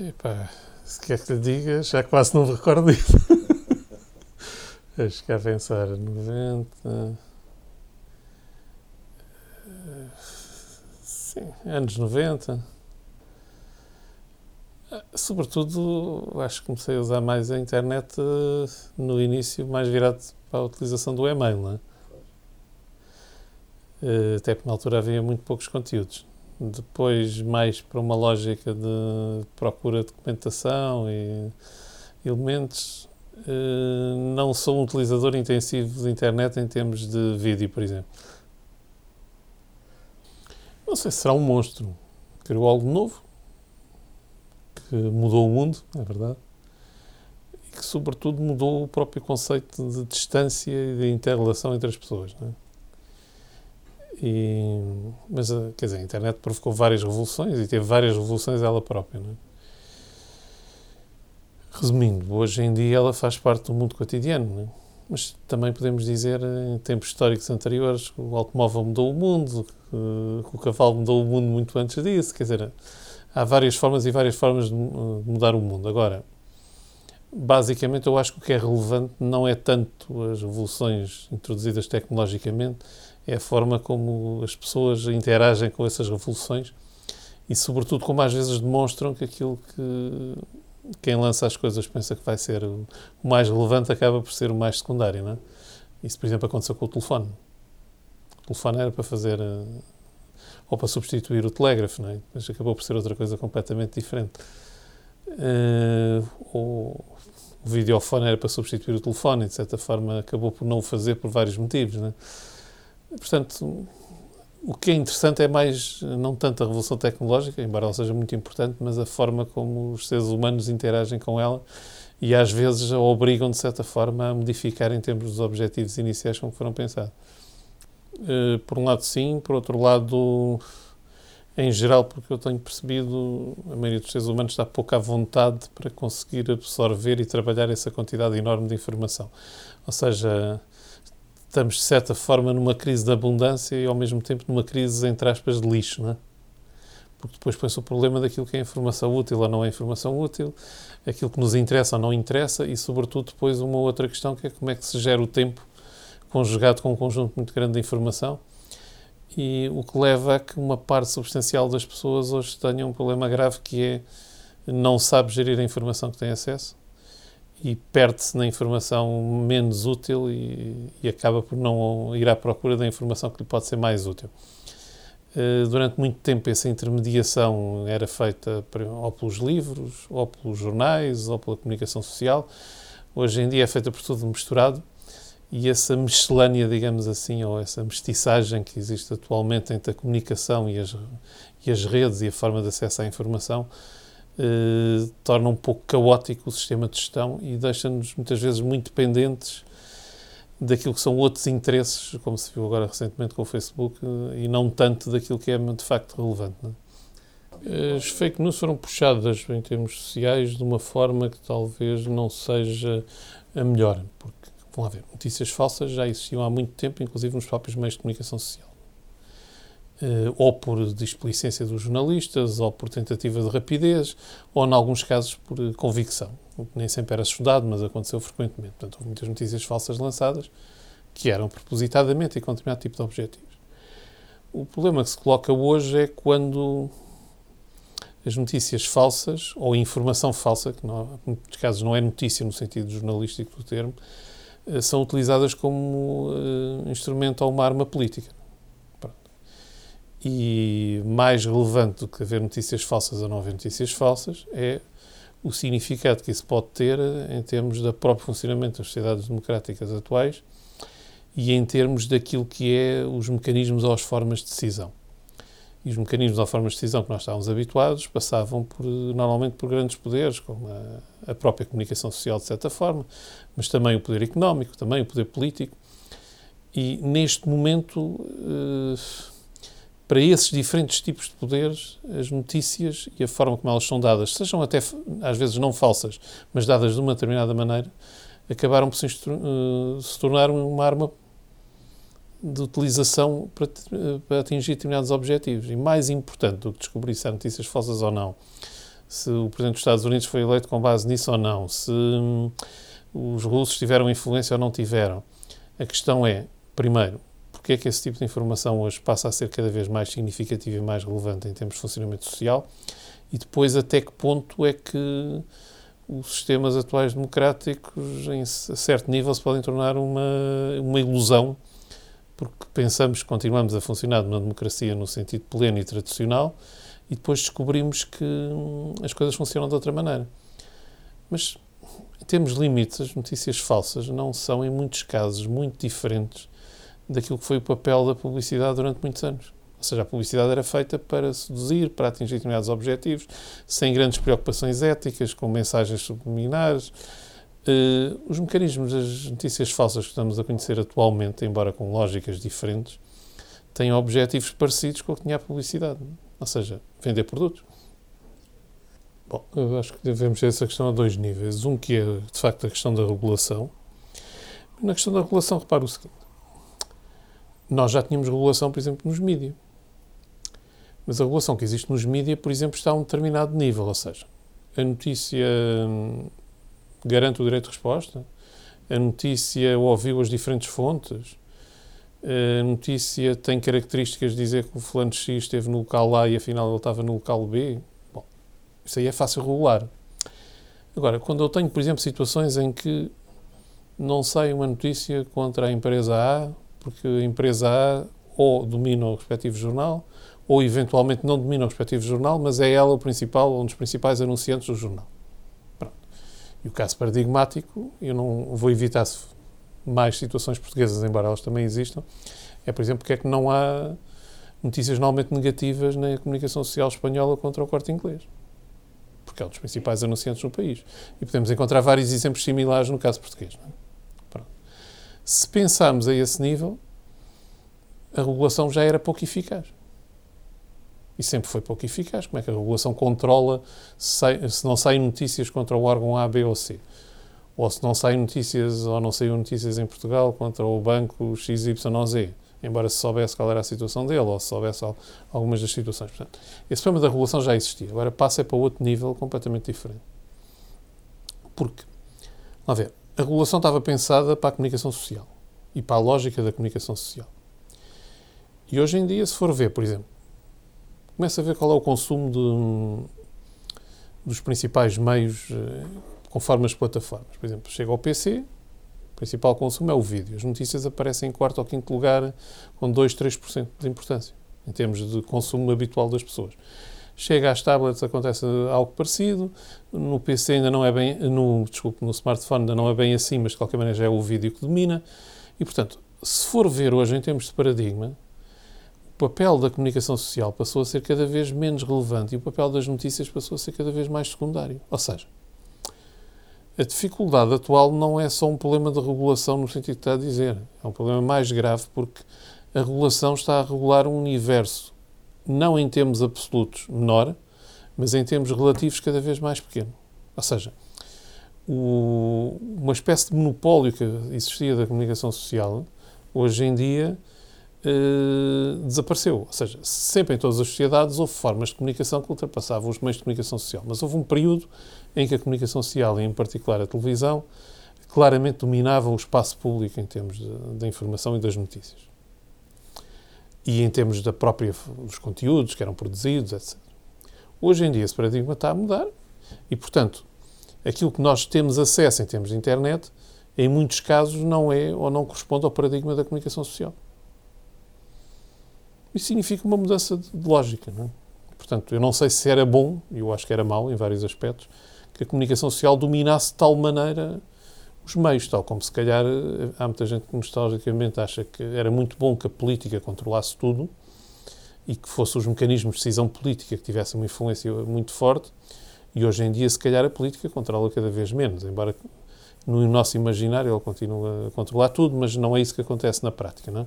Epá, se quer que lhe diga, já quase não me recordo disso. Acho que a pensar 90. Sim, anos 90. Sobretudo, acho que comecei a usar mais a internet eh, no início, mais virado para a utilização do e-mail, não é? Eh, até porque na altura havia muito poucos conteúdos. Depois, mais para uma lógica de procura de documentação e elementos, eh, não sou um utilizador intensivo de internet em termos de vídeo, por exemplo. Não sei se será um monstro. Criou algo novo, que mudou o mundo, é verdade, e que, sobretudo, mudou o próprio conceito de distância e de interrelação entre as pessoas. Não é? E, mas, eh, quer dizer, a internet provocou várias revoluções e teve várias revoluções ela própria. Não é? Resumindo, hoje em dia ela faz parte do mundo cotidiano, é? mas também podemos dizer, em tempos históricos anteriores, que o automóvel mudou o mundo, que o cavalo mudou o mundo muito antes disso. Quer dizer, há várias formas e várias formas de mudar o mundo. Agora, basicamente, eu acho que o que é relevante não é tanto as revoluções introduzidas tecnologicamente, é a forma como as pessoas interagem com essas revoluções e, sobretudo, como às vezes demonstram que aquilo que quem lança as coisas pensa que vai ser o mais relevante acaba por ser o mais secundário, não é? Isso, por exemplo, aconteceu com o telefone. O telefone era para fazer eh, ou para substituir o telégrafo, não é? Mas acabou por ser outra coisa completamente diferente. Uh, o, o videofone era para substituir o telefone, de certa forma acabou por não o fazer por vários motivos, não é? Portanto, o que é interessante é mais, não tanto a revolução tecnológica, embora ela seja muito importante, mas a forma como os seres humanos interagem com ela e às vezes a obrigam, de certa forma, a modificar em termos dos objetivos iniciais com que foram pensados. Uh, por um lado, sim, por outro lado, em geral, porque eu tenho percebido, a maioria dos seres humanos está pouco à vontade para conseguir absorver e trabalhar essa quantidade enorme de informação. Ou seja, estamos, de certa forma, numa crise de abundância e, ao mesmo tempo, numa crise, entre aspas, de lixo, não é? Porque depois põe-se o problema daquilo que é informação útil ou não é informação útil, aquilo que nos interessa ou não interessa e, sobretudo, depois uma outra questão que é como é que se gera o tempo conjugado com um conjunto muito grande de informação e o que leva a que uma parte substancial das pessoas hoje tenha um problema grave que é não sabe gerir a informação que tem acesso e perde-se na informação menos útil e, e, acaba por não ir à procura da informação que lhe pode ser mais útil. Uh, durante muito tempo essa intermediação era feita ou pelos livros, ou pelos jornais, ou pela comunicação social. Hoje em dia é feita por tudo misturado e essa miscelânea, digamos assim, ou essa mestiçagem que existe atualmente entre a comunicação e as, e as redes e a forma de acesso à informação eh, torna um pouco caótico o sistema de gestão e deixa-nos muitas vezes muito dependentes daquilo que são outros interesses, como se viu agora recentemente com o Facebook, eh, e não tanto daquilo que é de facto relevante. É? As fake news foram puxadas em termos sociais de uma forma que talvez não seja a melhor, porque, vamos lá ver, notícias falsas já existiam há muito tempo, inclusive nos próprios meios de comunicação social. Eh, ou por displicência dos jornalistas, ou por tentativa de rapidez, ou, em alguns casos, por convicção. O que nem sempre era estudado, mas aconteceu frequentemente. Portanto, houve muitas notícias falsas lançadas que eram propositadamente e com determinado tipo de objetivos. O problema que se coloca hoje é quando as notícias falsas, ou informação falsa, que não, em muitos casos não é notícia no sentido jornalístico do termo, eh, são utilizadas como uh, instrumento ou uma arma política. E mais relevante do que haver notícias falsas ou não haver notícias falsas é o significado que isso pode ter em termos do próprio funcionamento das sociedades democráticas atuais e em termos daquilo que é os mecanismos ou as formas de decisão. E os mecanismos ou formas de decisão que nós estávamos habituados passavam por, normalmente por grandes poderes, como a, a própria comunicação social, de certa forma, mas também o poder económico, também o poder político. E neste momento, eh, para esses diferentes tipos de poderes, as notícias e a forma como elas são dadas, sejam até às vezes não falsas, mas dadas de uma determinada maneira, acabaram por se, uh, se tornar uma arma de utilização para, para, atingir determinados objetivos. E mais importante do que descobrir se há notícias falsas ou não, se o Presidente dos Estados Unidos foi eleito com base nisso ou não, se hum, os russos tiveram influência ou não tiveram. A questão é, primeiro, porque é que esse tipo de informação hoje passa a ser cada vez mais significativa e mais relevante em termos de funcionamento social e depois até que ponto é que os sistemas atuais democráticos, em certo nível, se podem tornar uma, uma ilusão, porque pensamos que continuamos a funcionar numa democracia no sentido pleno e tradicional e depois descobrimos que hum, as coisas funcionam de outra maneira. Mas temos limites, as notícias falsas não são, em muitos casos, muito diferentes daquilo que foi o papel da publicidade durante muitos anos. Ou seja, a publicidade era feita para seduzir, para atingir determinados objetivos, sem grandes preocupações éticas, com mensagens subliminares. Uh, os mecanismos das notícias falsas que estamos a conhecer atualmente, embora com lógicas diferentes, têm objetivos parecidos com o que tinha a publicidade. Ou seja, vender produtos. Bom, eu acho que devemos ter essa questão a dois níveis. Um que é, de facto, a questão da regulação. Na questão da regulação, repare o seguinte nós já tínhamos regulação, por exemplo, nos mídias. Mas a regulação que existe nos mídias, por exemplo, está a um determinado nível, ou seja, a notícia hum, garante o direito de resposta, a notícia ouviu as diferentes fontes, a notícia tem características de dizer que o fulano X esteve no local A e afinal ele estava no local B. Bom, isso aí é fácil regular. Agora, quando eu tenho, por exemplo, situações em que não sai uma notícia contra a empresa A porque a empresa A ou domina o respectivo jornal, ou eventualmente não domina o respectivo jornal, mas é ela o principal, um dos principais anunciantes do jornal. Pronto. E o caso paradigmático, eu não vou evitar mais situações portuguesas, embora elas também existam, é, por exemplo, porque é que não há notícias normalmente negativas na comunicação social espanhola contra o corte inglês. Porque é um dos principais anunciantes no país. E podemos encontrar vários exemplos similares no caso português. Não é? Se pensarmos a esse nível, a regulação já era pouco eficaz. E sempre foi pouco eficaz. Como é que a regulação controla se, não saem notícias contra o órgão A, B ou C? Ou se não saem notícias, ou não saíram notícias em Portugal contra o banco XYZ? Embora se soubesse qual era a situação dele, ou se soubesse algumas das situações. Portanto, esse problema da regulação já existia. Agora passa para outro nível completamente diferente. Porque, a ver, a regulação estava pensada para a comunicação social e para a lógica da comunicação social. E hoje em dia, se for ver, por exemplo, começa a ver qual é o consumo de, dos principais meios eh, conforme as plataformas. Por exemplo, chega ao PC, o principal consumo é o vídeo. As notícias aparecem em quarto ou quinto lugar com 2, 3% de importância, em termos de consumo habitual das pessoas. Chega às tablets, acontece algo parecido. No PC ainda não é bem, no, desculpe, no smartphone ainda não é bem assim, mas de qualquer maneira já é o vídeo que domina. E, portanto, se for ver hoje em termos de paradigma, o papel da comunicação social passou a ser cada vez menos relevante e o papel das notícias passou a ser cada vez mais secundário. Ou seja, a dificuldade atual não é só um problema de regulação no sentido que está a dizer. É um problema mais grave porque a regulação está a regular um universo não em termos absolutos menor, mas em termos relativos cada vez mais pequeno. Ou seja, o, uma espécie de monopólio que existia da comunicação social, hoje em dia eh, desapareceu. Ou seja, sempre em todas as sociedades houve formas de comunicação que ultrapassavam os meios de comunicação social. Mas houve um período em que a comunicação social, e em particular a televisão, claramente dominava o espaço público em termos da informação e das notícias e em termos da própria, dos conteúdos que eram produzidos, etc. Hoje em dia esse paradigma está a mudar e, portanto, aquilo que nós temos acesso em termos de internet, em muitos casos não é ou não corresponde ao paradigma da comunicação social. Isso significa uma mudança de lógica, não é? Portanto, eu não sei se era bom, eu acho que era mau em vários aspectos, que a comunicação social dominasse de tal maneira os meios, tal como se calhar há muita gente que nostalgicamente acha que era muito bom que a política controlasse tudo e que fossem os mecanismos de decisão política que tivessem uma influência muito forte, e hoje em dia, se calhar, a política controla cada vez menos, embora no nosso imaginário ele continue a controlar tudo, mas não é isso que acontece na prática. Não é?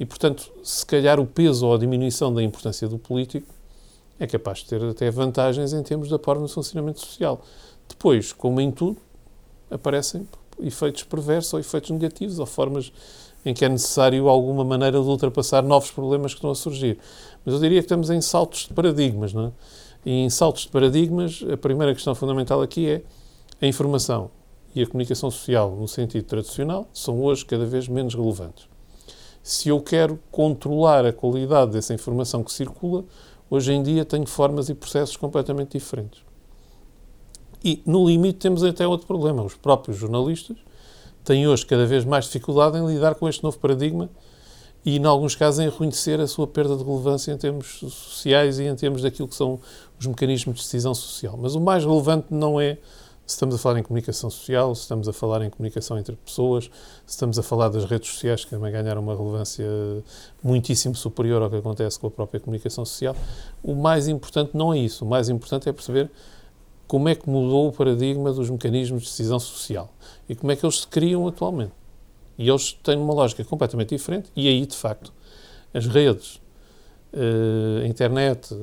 E, portanto, se calhar o peso ou a diminuição da importância do político é capaz de ter até vantagens em termos de apoio no funcionamento social. Depois, como em tudo, aparecem efeitos perversos ou efeitos negativos ou formas em que é necessário alguma maneira de ultrapassar novos problemas que estão a surgir. Mas eu diria que estamos em saltos de paradigmas, não é? E em saltos de paradigmas, a primeira questão fundamental aqui é a informação e a comunicação social, no sentido tradicional, são hoje cada vez menos relevantes. Se eu quero controlar a qualidade dessa informação que circula, hoje em dia tenho formas e processos completamente diferentes. E, no limite, temos até outro problema. Os próprios jornalistas têm hoje cada vez mais dificuldade em lidar com este novo paradigma e, em alguns casos, em reconhecer a sua perda de relevância em termos sociais e em termos daquilo que são os mecanismos de decisão social. Mas o mais relevante não é se estamos a falar em comunicação social, se estamos a falar em comunicação entre pessoas, se estamos a falar das redes sociais, que também ganharam uma relevância muitíssimo superior ao que acontece com a própria comunicação social, o mais importante não é isso. O mais importante é perceber como é que mudou o paradigma dos mecanismos de decisão social e como é que eles se criam atualmente. E eles têm uma lógica completamente diferente, e aí, de facto, as redes, eh, a internet,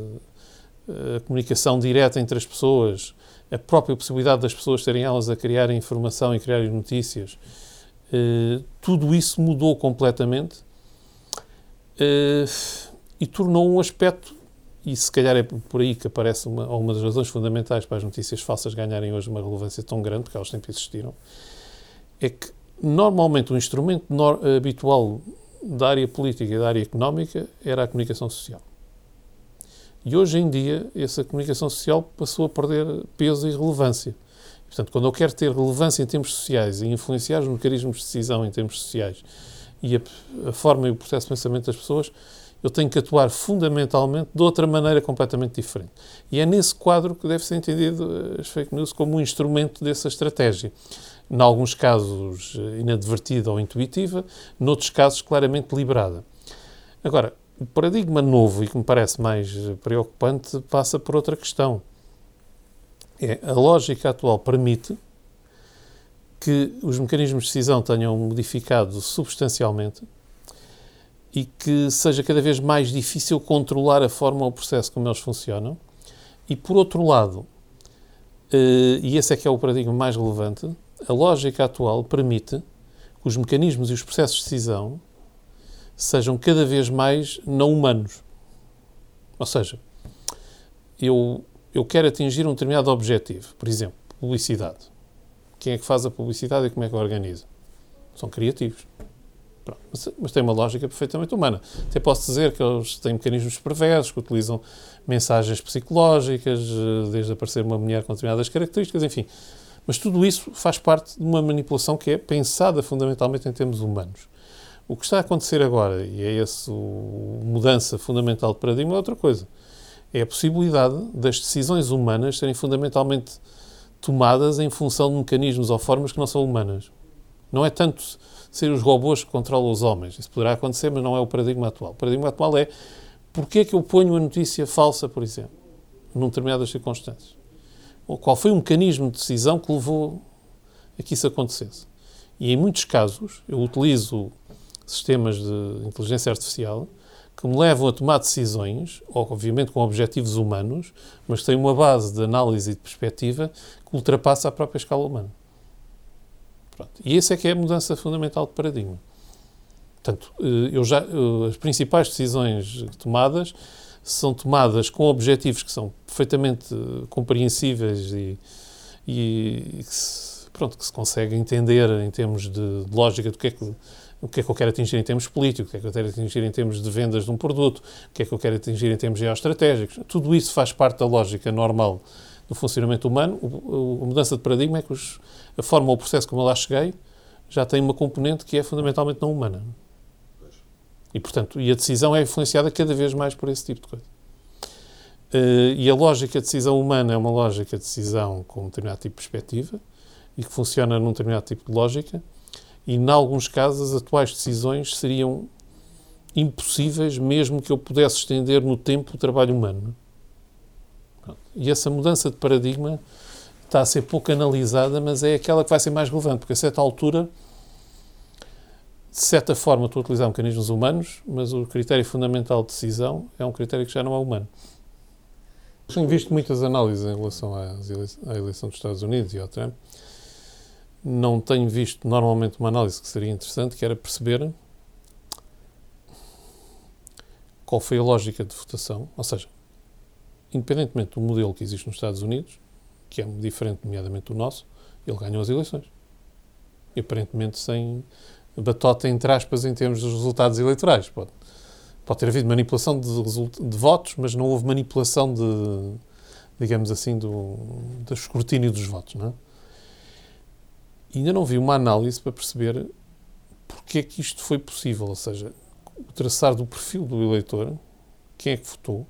eh, a comunicação direta entre as pessoas, a própria possibilidade das pessoas serem elas a criarem informação e criarem notícias, eh, tudo isso mudou completamente e tornou um aspecto, e se calhar é por aí que aparece uma, uma das razões fundamentais para as notícias falsas ganharem hoje uma relevância tão grande, porque elas sempre existiram, é que normalmente o instrumento habitual da área política e da área económica era a comunicação social. E hoje em dia, essa comunicação social passou a perder peso e relevância. Portanto, quando eu quero ter relevância em termos sociais e influenciar os mecanismos de decisão em termos sociais e a, a forma e o processo de pensamento das pessoas, eu tenho que atuar fundamentalmente de outra maneira completamente diferente. E é nesse quadro que deve ser entendido as fake news como um instrumento dessa estratégia em alguns casos inadvertida ou intuitiva, noutros casos claramente deliberada. Agora, o paradigma novo e que me parece mais preocupante passa por outra questão. É, a lógica atual permite que os mecanismos de decisão tenham modificado substancialmente e que seja cada vez mais difícil controlar a forma ou o processo como eles funcionam. E, por outro lado, eh, e esse é que é o paradigma mais relevante, a lógica atual permite que os mecanismos e os processos de decisão sejam cada vez mais não humanos. Ou seja, eu, eu quero atingir um determinado objetivo, por exemplo, publicidade. Quem é que faz a publicidade e como é que a organiza? São criativos. Mas, mas, tem uma lógica perfeitamente humana. Até posso dizer que eles têm mecanismos perversos, que utilizam mensagens psicológicas, eh, desde aparecer uma mulher com determinadas características, enfim. Mas tudo isso faz parte de uma manipulação que é pensada fundamentalmente em termos humanos. O que está a acontecer agora, e é essa mudança fundamental de paradigma, é outra coisa. É a possibilidade das decisões humanas serem fundamentalmente tomadas em função de mecanismos ou formas que não são humanas. Não é tanto ser os robôs que controlam os homens. Isso poderá acontecer, mas não é o paradigma atual. O paradigma atual é porque é que eu ponho a notícia falsa, por exemplo, num determinadas circunstâncias qual foi o mecanismo de decisão que levou a que isso acontecesse. E em muitos casos eu utilizo sistemas de inteligência artificial que me levam a tomar decisões, obviamente com objetivos humanos, mas têm uma base de análise e de perspectiva que ultrapassa a própria escala humana. Pronto. E essa é que é a mudança fundamental de paradigma. Portanto, eh, eu já, eh, as principais decisões tomadas são tomadas com objetivos que são perfeitamente compreensíveis e, e que, se, pronto, que se consegue entender em termos de, de lógica do que é que o que é que eu quero atingir em termos políticos, o que é que eu quero atingir em termos de vendas de um produto, o que é que eu quero atingir em termos geoestratégicos. Tudo isso faz parte da lógica normal do funcionamento humano. O, a mudança de paradigma é que os, a forma ou o processo como eu lá cheguei já tem uma componente que é fundamentalmente não humana. E, portanto, e a decisão é influenciada cada vez mais por esse tipo de coisa. Uh, e a lógica de decisão humana é uma lógica de decisão com um determinado tipo de perspectiva e que funciona num determinado tipo de lógica. E, em alguns casos, as atuais decisões seriam impossíveis, mesmo que eu pudesse estender no tempo o trabalho humano. E essa mudança de paradigma está a ser pouco analisada, mas é aquela que vai ser mais relevante, porque a certa altura, de certa forma, estou a utilizar mecanismos humanos, mas o critério fundamental de decisão é um critério que já não é humano. Tenho visto muitas análises em relação à eleição dos Estados Unidos e ao Trump. Não tenho visto normalmente uma análise que seria interessante, que era perceber qual foi a lógica de votação, ou seja, independentemente do modelo que existe nos Estados Unidos, que é diferente, nomeadamente, do nosso, ele ganhou as eleições. E aparentemente sem batota, entre aspas, em termos dos resultados eleitorais. Pode, pode ter havido manipulação de, de votos, mas não houve manipulação de, digamos assim, do, do escrutínio dos votos. Não é? E ainda não vi uma análise para perceber porque é que isto foi possível, ou seja, o traçar do perfil do eleitor, quem é que votou.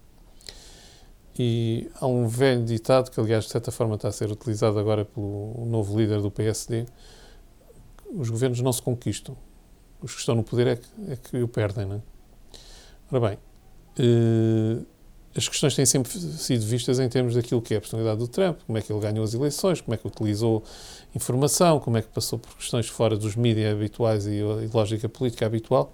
E há um velho ditado, que aliás de certa forma está a ser utilizado agora pelo novo líder do PSD, os governos não se conquistam. Os que estão no poder é que, é que o perdem, não é? Ora bem, eh, as questões têm sempre sido vistas em termos daquilo que é a personalidade do Trump, como é que ele ganhou as eleições, como é que utilizou informação, como é que passou por questões fora dos mídias habituais e, e lógica política habitual.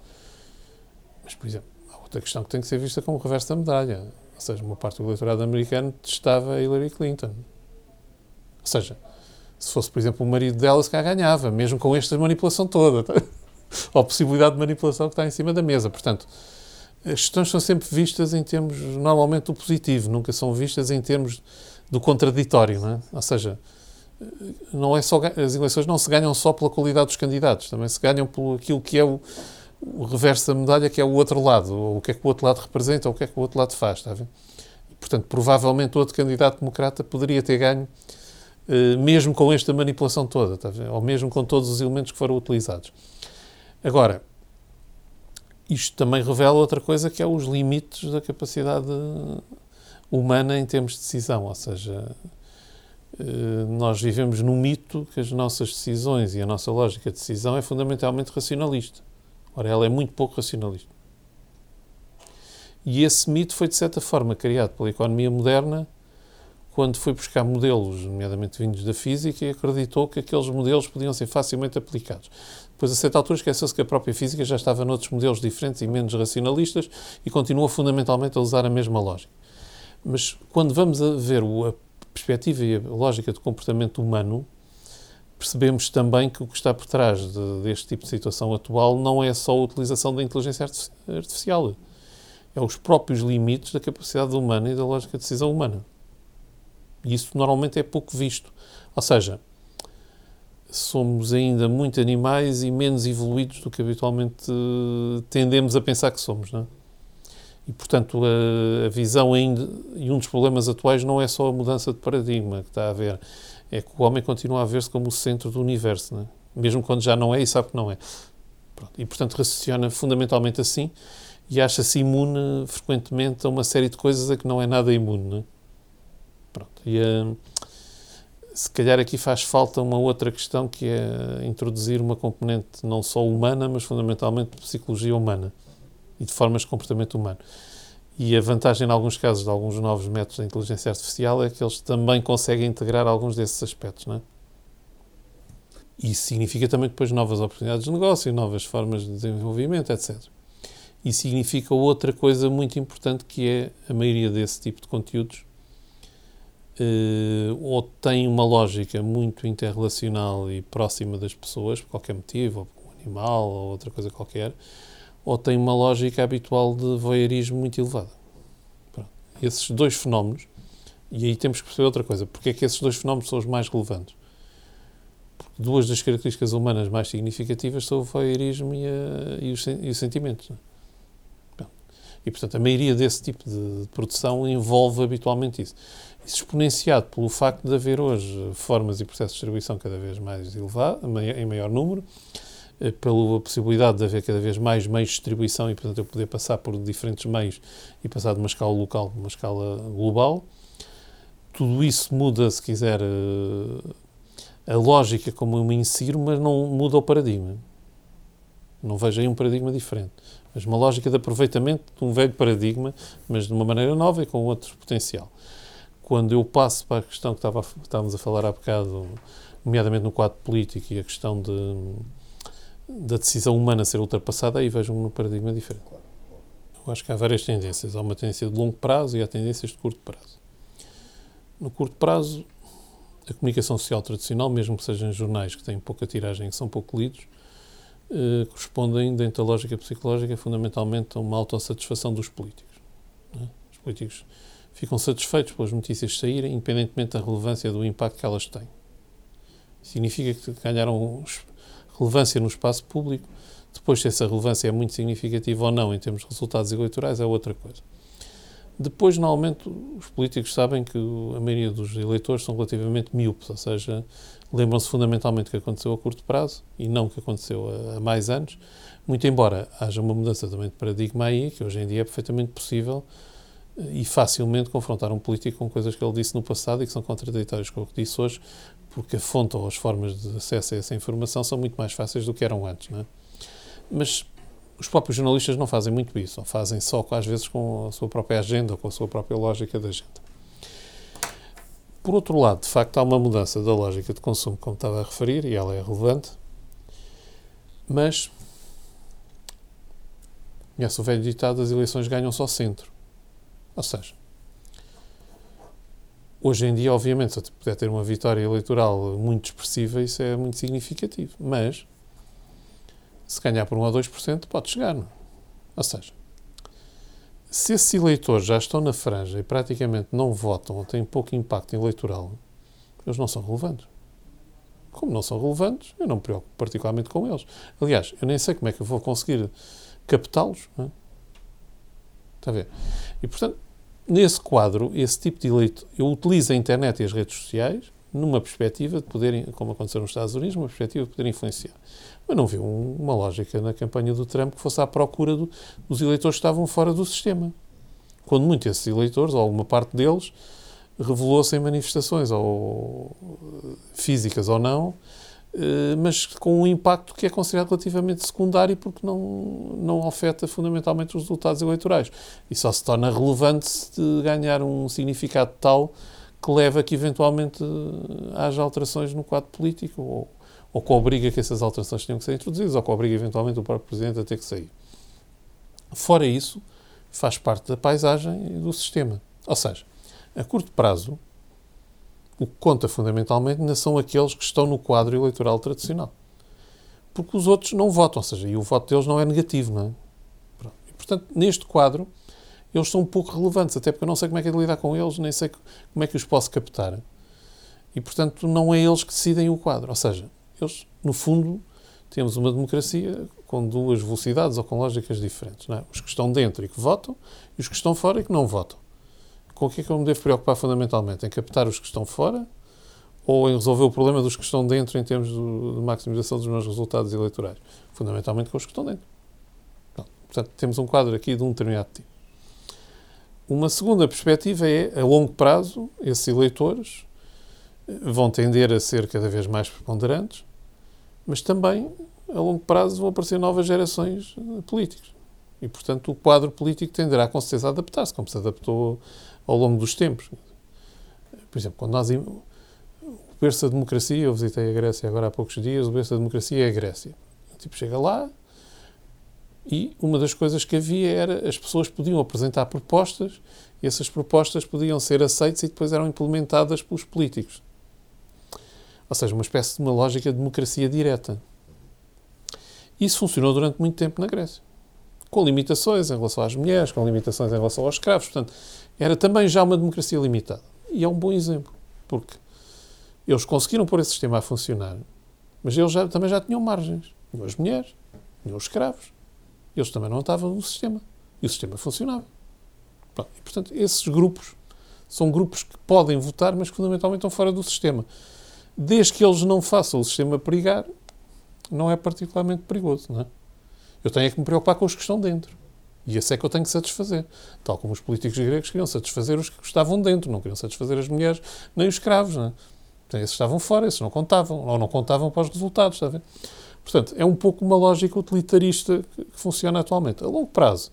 Mas, por exemplo, há outra questão que tem que ser vista como o reverso da medalha. Ou seja, uma parte do eleitorado americano testava Hillary Clinton. Ou seja, se fosse, por exemplo, o marido dela, se cá ganhava, mesmo com esta manipulação toda. Tá? Ou a possibilidade de manipulação que está em cima da mesa. Portanto, as questões são sempre vistas em termos, normalmente, do positivo, nunca são vistas em termos do contraditório. Não é? Ou seja, não é só, as eleições não se ganham só pela qualidade dos candidatos, também se ganham por aquilo que é o, o reverso da medalha, que é o outro lado, o que é que o outro lado representa, ou o que é que o outro lado faz, está a ver? Portanto, provavelmente outro candidato democrata poderia ter ganho, eh, mesmo com esta manipulação toda, está a ver? ou mesmo com todos os elementos que foram utilizados. Agora, isto também revela outra coisa, que é os limites da capacidade humana em termos de decisão, ou seja, eh, nós vivemos num mito que as nossas decisões e a nossa lógica de decisão é fundamentalmente racionalista. Ora, ela é muito pouco racionalista. E esse mito foi, de certa forma, criado pela economia moderna quando foi buscar modelos, nomeadamente vindos da física, e acreditou que aqueles modelos podiam ser facilmente aplicados. Depois, a certa altura, esqueceu-se que a própria física já estava noutros modelos diferentes e menos racionalistas e continua fundamentalmente a usar a mesma lógica. Mas quando vamos a ver a perspectiva e a lógica do comportamento humano, percebemos também que o que está por trás de, deste tipo de situação atual não é só a utilização da inteligência artificial, é os próprios limites da capacidade humana e da lógica de decisão humana. E isso normalmente é pouco visto. Ou seja, somos ainda muito animais e menos evoluídos do que habitualmente tendemos a pensar que somos, não é? E, portanto, a, a, visão ainda, e um dos problemas atuais não é só a mudança de paradigma que está a haver, é que o homem continua a ver-se como o centro do universo, não é? mesmo quando já não é e sabe que não é. Pronto. E, portanto, raciocina fundamentalmente assim e acha-se imune frequentemente a uma série de coisas a que não é nada imune. Não é? Pronto. E, uh, se calhar aqui faz falta uma outra questão que é introduzir uma componente não só humana, mas fundamentalmente de psicologia humana e de formas de comportamento humano. E a vantagem, em alguns casos, de alguns novos métodos de inteligência artificial é que eles também conseguem integrar alguns desses aspectos, não é? Isso significa também depois novas oportunidades de negócio, novas formas de desenvolvimento, etc. E significa outra coisa muito importante que é a maioria desse tipo de conteúdos uh, ou tem uma lógica muito interrelacional e próxima das pessoas, por qualquer motivo, ou por um animal ou outra coisa qualquer, ou tem uma lógica habitual de voyeurismo muito elevada. Pronto. Esses dois fenómenos, e aí temos que perceber outra coisa, porque é que esses dois fenómenos são os mais relevantes? Porque duas das características humanas mais significativas são o voyeurismo e, a, e, os, e os sentimentos. E, portanto, a maioria desse tipo de produção envolve habitualmente isso. Isso exponenciado pelo facto de haver hoje formas e processos de distribuição cada vez mais elevados, em maior número, pela possibilidade de haver cada vez mais meios de distribuição e, portanto, eu poder passar por diferentes meios e passar de uma escala local para uma escala global. Tudo isso muda, se quiser, eh, a lógica como eu me insiro, mas não muda o paradigma. Não vejo aí um paradigma diferente. Mas uma lógica de aproveitamento de um velho paradigma, mas de uma maneira nova e com outro potencial. Quando eu passo para a questão que estava, estávamos a falar há bocado, nomeadamente no quadro político e a questão de, da decisão humana ser ultrapassada, aí vejo um paradigma diferente. Eu acho que há várias tendências. Há uma tendência de longo prazo e há tendências de curto prazo. No curto prazo, a comunicação social tradicional, mesmo que sejam jornais que têm pouca tiragem e são pouco lidos, eh, correspondem, dentro da lógica psicológica, fundamentalmente a uma autossatisfação dos políticos. É? Os políticos ficam satisfeitos pelas notícias saírem, independentemente da relevância do impacto que elas têm. Significa que ganharam relevância no espaço público. Depois, se essa relevância é muito significativa ou não em termos de resultados eleitorais, é outra coisa. Depois, normalmente, os políticos sabem que a maioria dos eleitores são relativamente miúpes, ou seja, lembram-se fundamentalmente do que aconteceu a curto prazo e não o que aconteceu há, mais anos, muito embora haja uma mudança também de paradigma aí, que hoje em dia é perfeitamente possível eh, e facilmente confrontar um político com coisas que ele disse no passado e que são contraditórias com o que disse hoje, porque a fonte ou as formas de acesso a essa informação são muito mais fáceis do que eram antes, não é? Mas os próprios jornalistas não fazem muito isso, ou fazem só, às vezes, com a sua própria agenda ou com a sua própria lógica da agenda. Por outro lado, de facto, há uma mudança da lógica de consumo, como estava a referir, e ela é relevante, mas conhece o velho ditado: as eleições ganham só centro. Ou seja, hoje em dia, obviamente, se puder ter uma vitória eleitoral muito expressiva, isso é muito significativo, mas se ganhar por 1 ou 2%, pode chegar. Não? É? Ou seja, se esses eleitores já estão na franja e praticamente não votam ou têm pouco impacto eleitoral, eles não são relevantes. Como não são relevantes, eu não me preocupo particularmente com eles. Aliás, eu nem sei como é que eu vou conseguir captá-los. É? Está a ver? E, portanto, nesse quadro, esse tipo de eleito, eu utilizo a internet e as redes sociais numa perspectiva de poder, como aconteceu nos Estados Unidos, uma perspectiva de poder influenciar. Mas não vi um, uma lógica na campanha do Trump que fosse à procura do, dos eleitores que estavam fora do sistema. Quando muitos desses eleitores, ou alguma parte deles, revelou-se em manifestações, ou físicas ou não, eh, mas com um impacto que é considerado relativamente secundário porque não, não afeta fundamentalmente os resultados eleitorais. E só se torna relevante se ganhar um significado tal que leva a que eventualmente haja alterações no quadro político ou, ou que obriga que essas alterações tenham que ser introduzidas ou que obriga eventualmente o próprio Presidente a ter que sair. Fora isso, faz parte da paisagem e do sistema. Ou seja, a curto prazo, o que conta fundamentalmente ainda são aqueles que estão no quadro eleitoral tradicional. Porque os outros não votam, ou seja, e o voto deles não é negativo, não é? E, portanto, neste quadro, eles são um pouco relevantes, até porque eu não sei como é que é de lidar com eles, nem sei como é que os posso captar. E, portanto, não é eles que decidem o quadro. Ou seja, eles, no fundo, temos uma democracia com duas velocidades ou com lógicas diferentes. É? Os que estão dentro e que votam e os que estão fora e que não votam. Com o que é que eu me devo preocupar fundamentalmente? Em captar os que estão fora ou em resolver o problema dos que estão dentro em termos de maximização dos meus resultados eleitorais? Fundamentalmente com os que estão dentro. portanto, temos um quadro aqui de um determinado tipo. Uma segunda perspectiva é, a longo prazo, esses eleitores vão tender a ser cada vez mais preponderantes, mas também, a longo prazo, vão aparecer novas gerações políticos. E, portanto, o quadro político tenderá com certeza a adaptar-se, como se adaptou ao longo dos tempos. Por exemplo, quando nós. O berço da democracia, eu visitei a Grécia agora há poucos dias, o berço da democracia é a Grécia. Tipo chega lá, e uma das coisas que havia era as pessoas podiam apresentar propostas e essas propostas podiam ser aceitas e depois eram implementadas pelos políticos. Ou seja, uma espécie de uma lógica de democracia direta. Isso funcionou durante muito tempo na Grécia. Com limitações em relação às mulheres, com limitações em relação aos escravos. Portanto, era também já uma democracia limitada. E é um bom exemplo, porque eles conseguiram pôr esse sistema a funcionar, mas eles já, também já tinham margens. Tinham as mulheres, tinham os escravos, eles também não estavam no sistema. E o sistema funcionava. e, portanto, esses grupos são grupos que podem votar, mas que fundamentalmente estão fora do sistema. Desde que eles não façam o sistema perigar, não é particularmente perigoso. Não é? Eu tenho é que me preocupar com os que estão dentro. E esse é que eu tenho que satisfazer. Tal como os políticos gregos queriam satisfazer os que estavam dentro, não queriam satisfazer as mulheres nem os escravos. Não é? Então, esses estavam fora, esses não contavam, ou não contavam para os resultados. Está? Portanto, é um pouco uma lógica utilitarista que funciona atualmente. A longo prazo,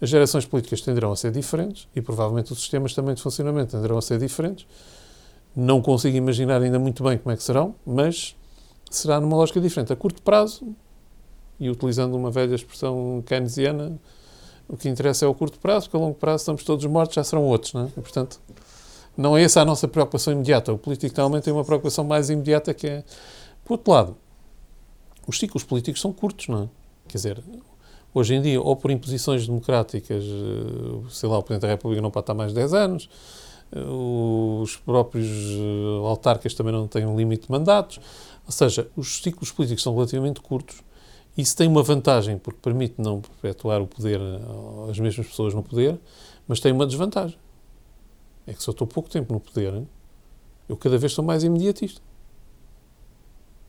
as gerações políticas tenderão a ser diferentes e provavelmente os sistemas também de funcionamento tenderão a ser diferentes. Não consigo imaginar ainda muito bem como é que serão, mas será numa lógica diferente. A curto prazo, e utilizando uma velha expressão keynesiana, o que interessa é o curto prazo, porque a longo prazo estamos todos mortos, já serão outros, não é? E, portanto, não é essa a nossa preocupação imediata. O político normalmente tem uma preocupação mais imediata que é... Por outro lado, os ciclos políticos são curtos, não é? Quer dizer, hoje em dia, ou por imposições democráticas, eh, sei lá, o Presidente da República não pode estar mais de 10 anos, eh, os próprios eh, autarcas também não têm um limite de mandatos, ou seja, os ciclos políticos são relativamente curtos isso tem uma vantagem, porque permite não perpetuar o poder, as mesmas pessoas no poder, mas tem uma desvantagem. É que se eu estou pouco tempo no poder, eu cada vez sou mais imediatista.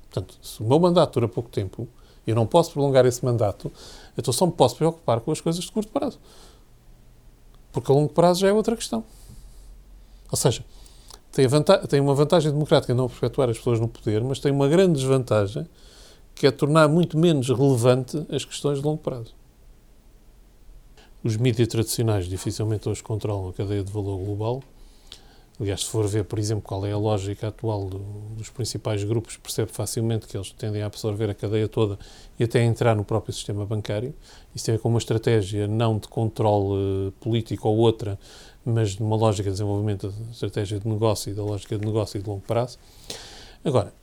Portanto, se o meu mandato dura pouco tempo, eu não posso prolongar esse mandato, então só me posso preocupar com as coisas de curto prazo. Porque a longo prazo já é outra questão. Ou seja, tem, tem uma vantagem democrática não perpetuar as pessoas no poder, mas tem uma grande desvantagem que é tornar muito menos relevante as questões de longo prazo. Os mídias tradicionais dificilmente hoje controlam a cadeia de valor global. Aliás, se for ver, por exemplo, qual é a lógica atual do, dos principais grupos, percebe facilmente que eles tendem a absorver a cadeia toda e até a entrar no próprio sistema bancário. Isso tem a ver com uma estratégia não de controle político ou outra, mas de uma lógica de desenvolvimento da estratégia de negócio e da lógica de negócio e de longo prazo. Agora,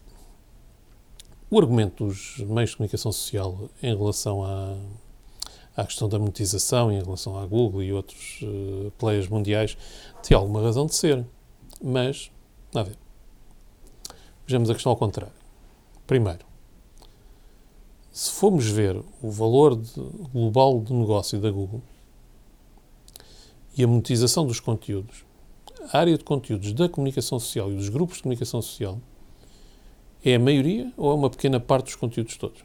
o argumento dos meios de comunicação social em relação à, à questão da monetização, em relação à Google e outros uh, players mundiais, tem alguma razão de ser. Mas, a ver, vejamos a questão ao contrário. Primeiro, se formos ver o valor de, global do negócio da Google e a monetização dos conteúdos, a área de conteúdos da comunicação social e dos grupos de comunicação social é a maioria ou é uma pequena parte dos conteúdos todos?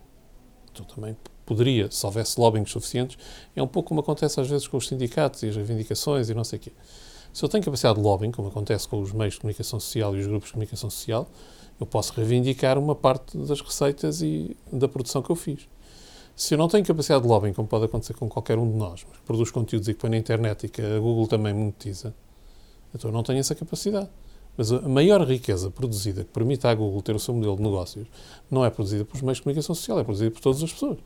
Então também poderia, se houvesse lobbying suficientes, é um pouco como acontece às vezes com os sindicatos e as reivindicações e não sei o quê. Se eu tenho capacidade de lobbying, como acontece com os meios de comunicação social e os grupos de comunicação social, eu posso reivindicar uma parte das receitas e da produção que eu fiz. Se eu não tenho capacidade de lobbying, como pode acontecer com qualquer um de nós, mas que produz conteúdos e que põe na internet e que a Google também monetiza, então eu não tenho essa capacidade. Mas a maior riqueza produzida que permite à Google ter o seu modelo de negócios não é produzida pelos meios de comunicação social, é produzida por todas as pessoas.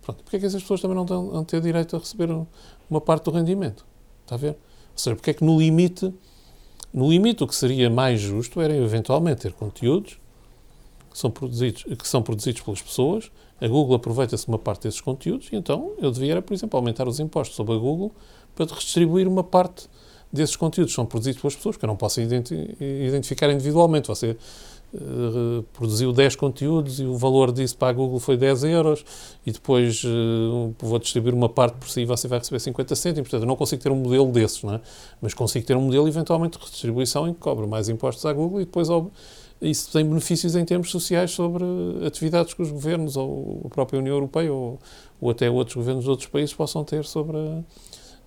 Pronto, porque é que essas pessoas também não têm, ter direito a receber uma parte do rendimento? Está a ver? Ou seja, porque é que no limite, no limite o que seria mais justo era eventualmente ter conteúdos que são produzidos, que são produzidos pelas pessoas, a Google aproveita-se uma parte desses conteúdos e então eu devia, por exemplo, aumentar os impostos sobre a Google para redistribuir uma parte desses conteúdos são produzidos pelas pessoas, que eu não posso identificar individualmente. Você uh, produziu 10 conteúdos e o valor disso para a Google foi 10 euros e depois uh, vou distribuir uma parte por si e você vai receber 50 cêntimos. Portanto, eu não consigo ter um modelo desses, não é? mas consigo ter um modelo eventualmente de redistribuição em que cobra mais impostos à Google e depois isso tem benefícios em termos sociais sobre atividades que os governos ou a própria União Europeia ou, ou até outros governos de outros países possam ter sobre a,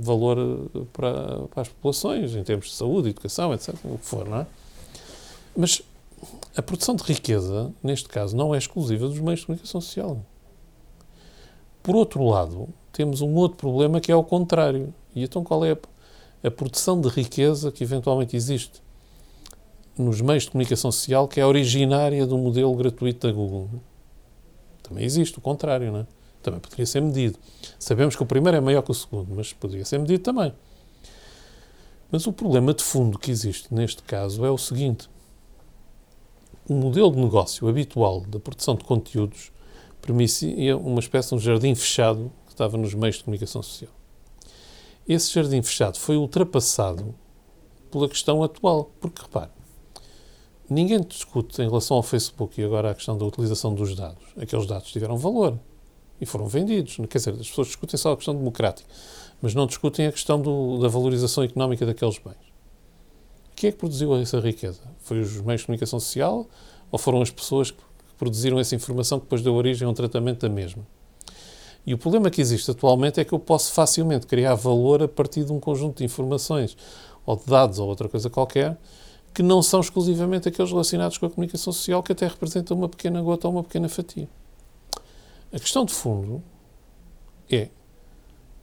valor eh, para, para, as populações, em termos de saúde, educação, etc., o que for, não é? Mas a produção de riqueza, neste caso, não é exclusiva dos meios de comunicação social. Por outro lado, temos um outro problema que é o contrário. E então qual é a, a produção de riqueza que eventualmente existe nos meios de comunicação social que é originária do modelo gratuito da Google? Também existe o contrário, não é? Também poderia ser medido. Sabemos que o primeiro é maior que o segundo, mas poderia ser medido também. Mas o problema de fundo que existe neste caso é o seguinte: o modelo de negócio habitual da produção de conteúdos permitia uma espécie de um jardim fechado que estava nos meios de comunicação social. Esse jardim fechado foi ultrapassado pela questão atual, porque repare, ninguém discute em relação ao Facebook e agora a questão da utilização dos dados. Aqueles dados tiveram valor e foram vendidos. Quer dizer, as pessoas discutem só a questão democrática, mas não discutem a questão do, da valorização económica daqueles bens. Quem é que produziu essa riqueza? Foi os meios de comunicação social ou foram as pessoas que produziram essa informação que depois deu origem a um tratamento da mesma? E o problema que existe atualmente é que eu posso facilmente criar valor a partir de um conjunto de informações ou de dados ou outra coisa qualquer que não são exclusivamente aqueles relacionados com a comunicação social que até representam uma pequena gota ou uma pequena fatia. A questão de fundo é: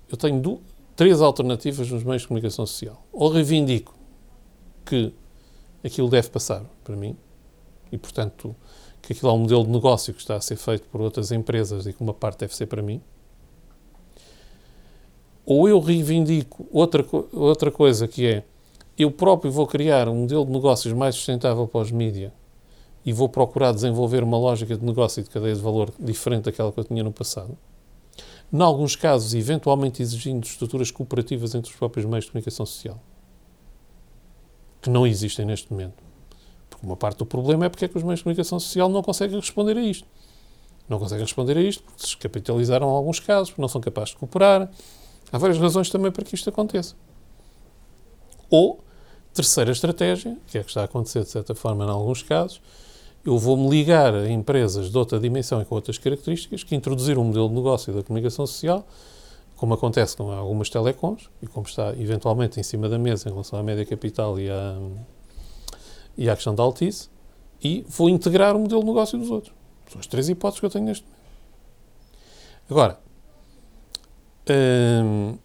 eu tenho duas, três alternativas nos meios de comunicação social. Ou reivindico que aquilo deve passar para mim e, portanto, que aquilo é um modelo de negócio que está a ser feito por outras empresas e que uma parte deve ser para mim. Ou eu reivindico outra, outra coisa que é eu próprio vou criar um modelo de negócios mais sustentável para os mídias e vou procurar desenvolver uma lógica de negócio e de cadeia de valor diferente daquela que eu tinha no passado. Em alguns casos, eventualmente exigindo estruturas cooperativas entre os próprios meios de comunicação social, que não existem neste momento. Porque uma parte do problema é porque é que os meios de comunicação social não conseguem responder a isto. Não conseguem responder a isto porque se descapitalizaram em alguns casos, porque não são capazes de cooperar. Há várias razões também para que isto aconteça. Ou, terceira estratégia, que é que está a acontecer de certa forma em alguns casos, eu vou-me ligar a empresas de outra dimensão e com outras características que introduziram um modelo de negócio da comunicação social, como acontece com algumas telecoms e como está eventualmente em cima da mesa em relação à média capital e à, e à questão da Altice, e vou integrar o modelo de negócio dos outros. São as três hipóteses que eu tenho neste momento. Agora, hum,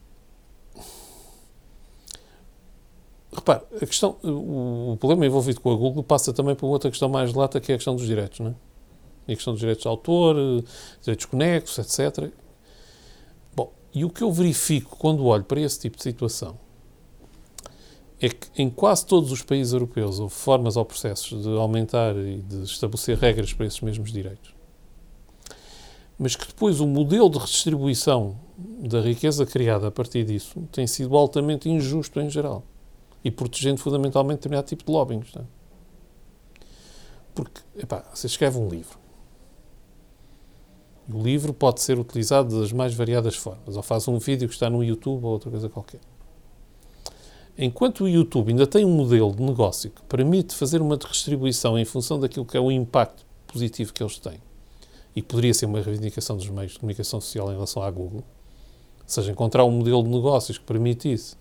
repare, a questão, o, problema envolvido com a Google passa também por outra questão mais lata, que é a questão dos direitos, não é? E a questão dos direitos de autor, direitos conexos, etc. Bom, e o que eu verifico quando olho para esse tipo de situação é que em quase todos os países europeus houve formas ou processos de aumentar e de estabelecer regras para esses mesmos direitos. Mas que depois o modelo de redistribuição da riqueza criada a partir disso tem sido altamente injusto em geral e protegendo fundamentalmente determinado tipo de lobbying. É? Porque, epá, você escreve um livro. E o livro pode ser utilizado das mais variadas formas. Ou faz um vídeo que está no YouTube ou outra coisa qualquer. Enquanto o YouTube ainda tem um modelo de negócio que permite fazer uma distribuição em função daquilo que é o impacto positivo que eles têm, e poderia ser uma reivindicação dos meios de comunicação social em relação à Google, ou seja, encontrar um modelo de negócios que permitisse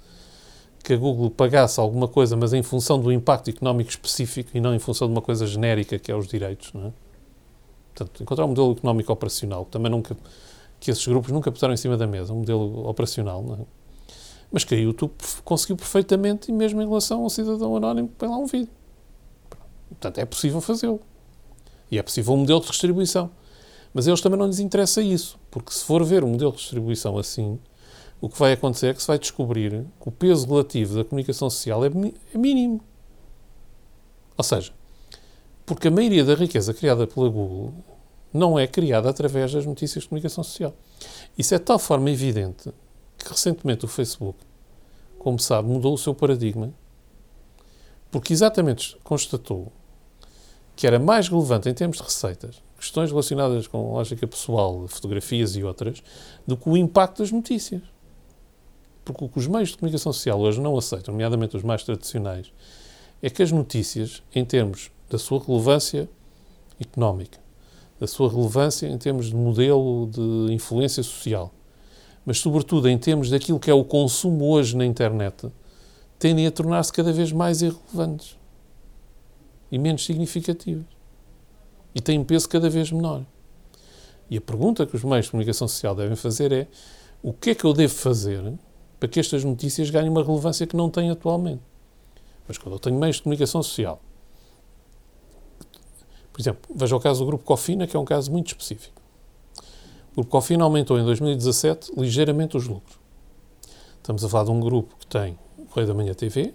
que a Google pagasse alguma coisa, mas em função do impacto económico específico e não em função de uma coisa genérica que é os direitos. Não é? Portanto, encontrar um modelo económico operacional, também nunca, que esses grupos nunca puseram em cima da mesa, um modelo operacional, não é? mas que a YouTube conseguiu perfeitamente e mesmo em relação ao cidadão anónimo que põe lá um vídeo. Portanto, é possível fazê-lo. E é possível um modelo de distribuição. Mas a eles também não lhes interessa isso, porque se for ver um modelo de distribuição assim, o que vai acontecer é que se vai descobrir que o peso relativo da comunicação social é, é mínimo. Ou seja, porque a maioria da riqueza criada pela Google não é criada através das notícias de comunicação social. Isso é de tal forma evidente que recentemente o Facebook, como sabe, mudou o seu paradigma, porque exatamente constatou que era mais relevante em termos de receitas, questões relacionadas com lógica pessoal, fotografias e outras, do que o impacto das notícias. Porque o que os meios de comunicação social hoje não aceitam, nomeadamente os mais tradicionais, é que as notícias, em termos da sua relevância económica, da sua relevância em termos de modelo de influência social, mas sobretudo em termos daquilo que é o consumo hoje na internet, tendem a tornar-se cada vez mais irrelevantes e menos significativas. E têm um peso cada vez menor. E a pergunta que os meios de comunicação social devem fazer é: o que é que eu devo fazer para que estas notícias ganhem uma relevância que não têm atualmente. Mas quando eu tenho meios de comunicação social, por exemplo, veja o caso do Grupo Cofina, que é um caso muito específico. O Cofin aumentou em 2017 ligeiramente os lucros. Estamos a falar de um grupo que tem o Correio da Manhã TV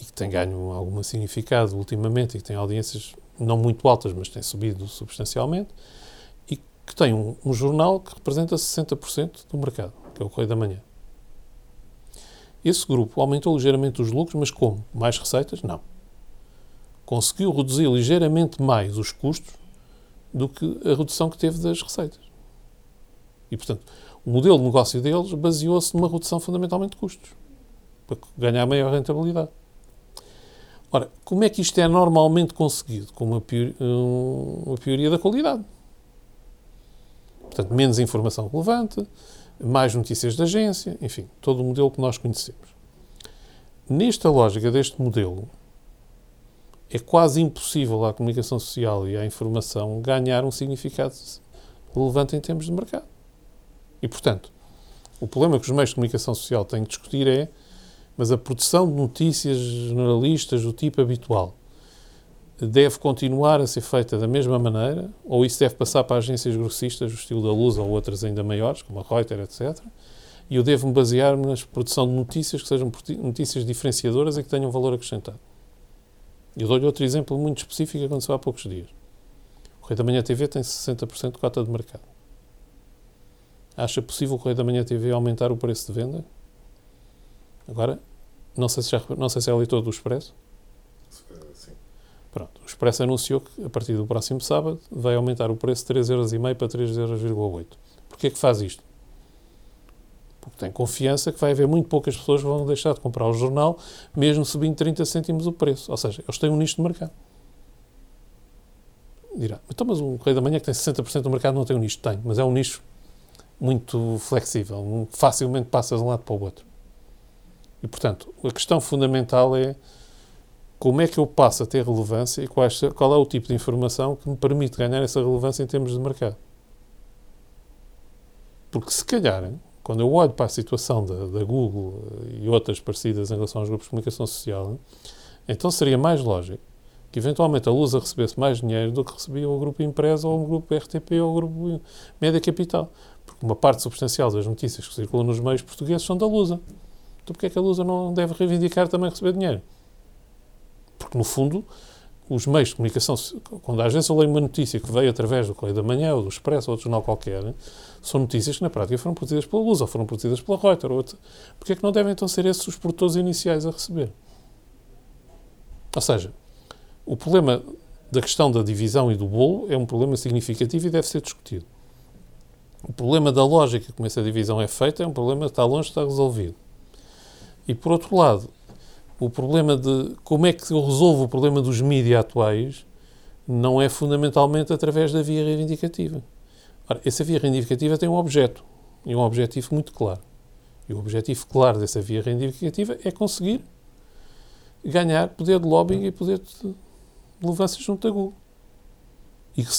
e que tem ganho algum significado ultimamente e que tem audiências não muito altas, mas tem subido substancialmente e que tem um, um jornal que representa 60% do mercado, que é o Correio da Manhã. Esse grupo aumentou ligeiramente os lucros, mas como? Mais receitas? Não. Conseguiu reduzir ligeiramente mais os custos do que a redução que teve das receitas. E, portanto, o modelo de negócio deles baseou-se numa redução fundamentalmente de custos, para ganhar maior rentabilidade. Ora, como é que isto é normalmente conseguido? Com uma, pior, uma pioria da qualidade. Portanto, menos informação relevante, mais notícias da agência, enfim, todo o modelo que nós conhecemos. Nesta lógica deste modelo, é quase impossível à comunicação social e à informação ganhar um significado relevante em termos de mercado. E, portanto, o problema que os meios de comunicação social têm de discutir é mas a produção de notícias generalistas do tipo habitual deve continuar a ser feita da mesma maneira, ou isso deve passar para agências grossistas, do estilo da Luz ou outras ainda maiores, como a Reuters, etc. E eu devo-me basear na produção de notícias que sejam notícias diferenciadoras e que tenham valor acrescentado. Eu dou-lhe outro exemplo muito específico que aconteceu há poucos dias. O Correio da Manhã TV tem 60% de cota de mercado. Acha possível o Correio da Manhã TV aumentar o preço de venda? Agora, não sei se, já, não sei se é leitor do Expresso. Sim. Pronto, o Expresso anunciou que a partir do próximo sábado vai aumentar o preço de 3,5€ para 3,8€. Porquê é que faz isto? Porque tem confiança que vai haver muito poucas pessoas que vão deixar de comprar o jornal, mesmo subindo 30 cêntimos o preço. Ou seja, eles têm um nicho de mercado. Dirá, então, mas o Correio da Manhã que tem 60% do mercado não tem um nicho? Tem, mas é um nicho muito flexível, facilmente passa de um lado para o outro. E, portanto, a questão fundamental é como é que eu passo a ter relevância e qual é o tipo de informação que me permite ganhar essa relevância em termos de mercado. Porque, se calhar, quando eu olho para a situação da, da Google e outras parecidas em relação aos grupos de comunicação social, então seria mais lógico que eventualmente a Lusa recebesse mais dinheiro do que recebia o grupo Empresa ou o grupo RTP ou o grupo Média Capital. Porque uma parte substancial das notícias que circulam nos meios portugueses são da Lusa. Então porquê é que a Lusa não deve reivindicar também receber dinheiro? Porque, no fundo, os meios de comunicação, quando às vezes eu leio uma notícia que veio através do Correio da Manhã ou do Expresso ou outro jornal qualquer, são notícias que na prática foram produzidas pela Luz ou foram produzidas pela Reuters. Ou Porquê é que não devem então ser esses os produtores iniciais a receber? Ou seja, o problema da questão da divisão e do bolo é um problema significativo e deve ser discutido. O problema da lógica como essa divisão é feita é um problema que está longe de estar resolvido. E, por outro lado, o problema de como é que eu resolvo o problema dos mídias atuais não é fundamentalmente através da via reivindicativa. Ora, essa via reivindicativa tem um objeto e um objetivo muito claro. E o objetivo claro dessa via reivindicativa é conseguir ganhar poder de lobbying e poder de relevância junto da Google. E que,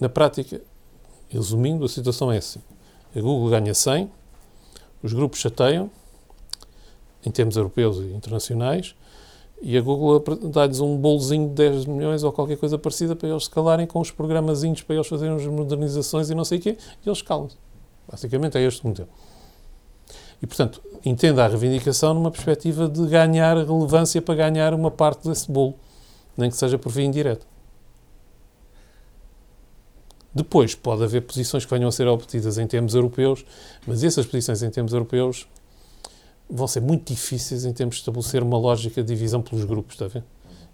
na prática, resumindo, a situação é assim. A Google ganha 100, os grupos chateiam, em termos europeus e internacionais, e a Google dá-lhes um bolozinho de 10 milhões ou qualquer coisa parecida para eles se calarem com os programazinhos para eles fazerem as modernizações e não sei o quê, e eles calam-se. Basicamente é este o modelo. E, portanto, entenda a reivindicação numa perspectiva de ganhar relevância para ganhar uma parte desse bolo, nem que seja por via indireta. Depois, pode haver posições que venham a ser obtidas em termos europeus, mas essas posições em termos europeus vão ser muito difíceis em termos de estabelecer uma lógica de divisão pelos grupos, está a ver?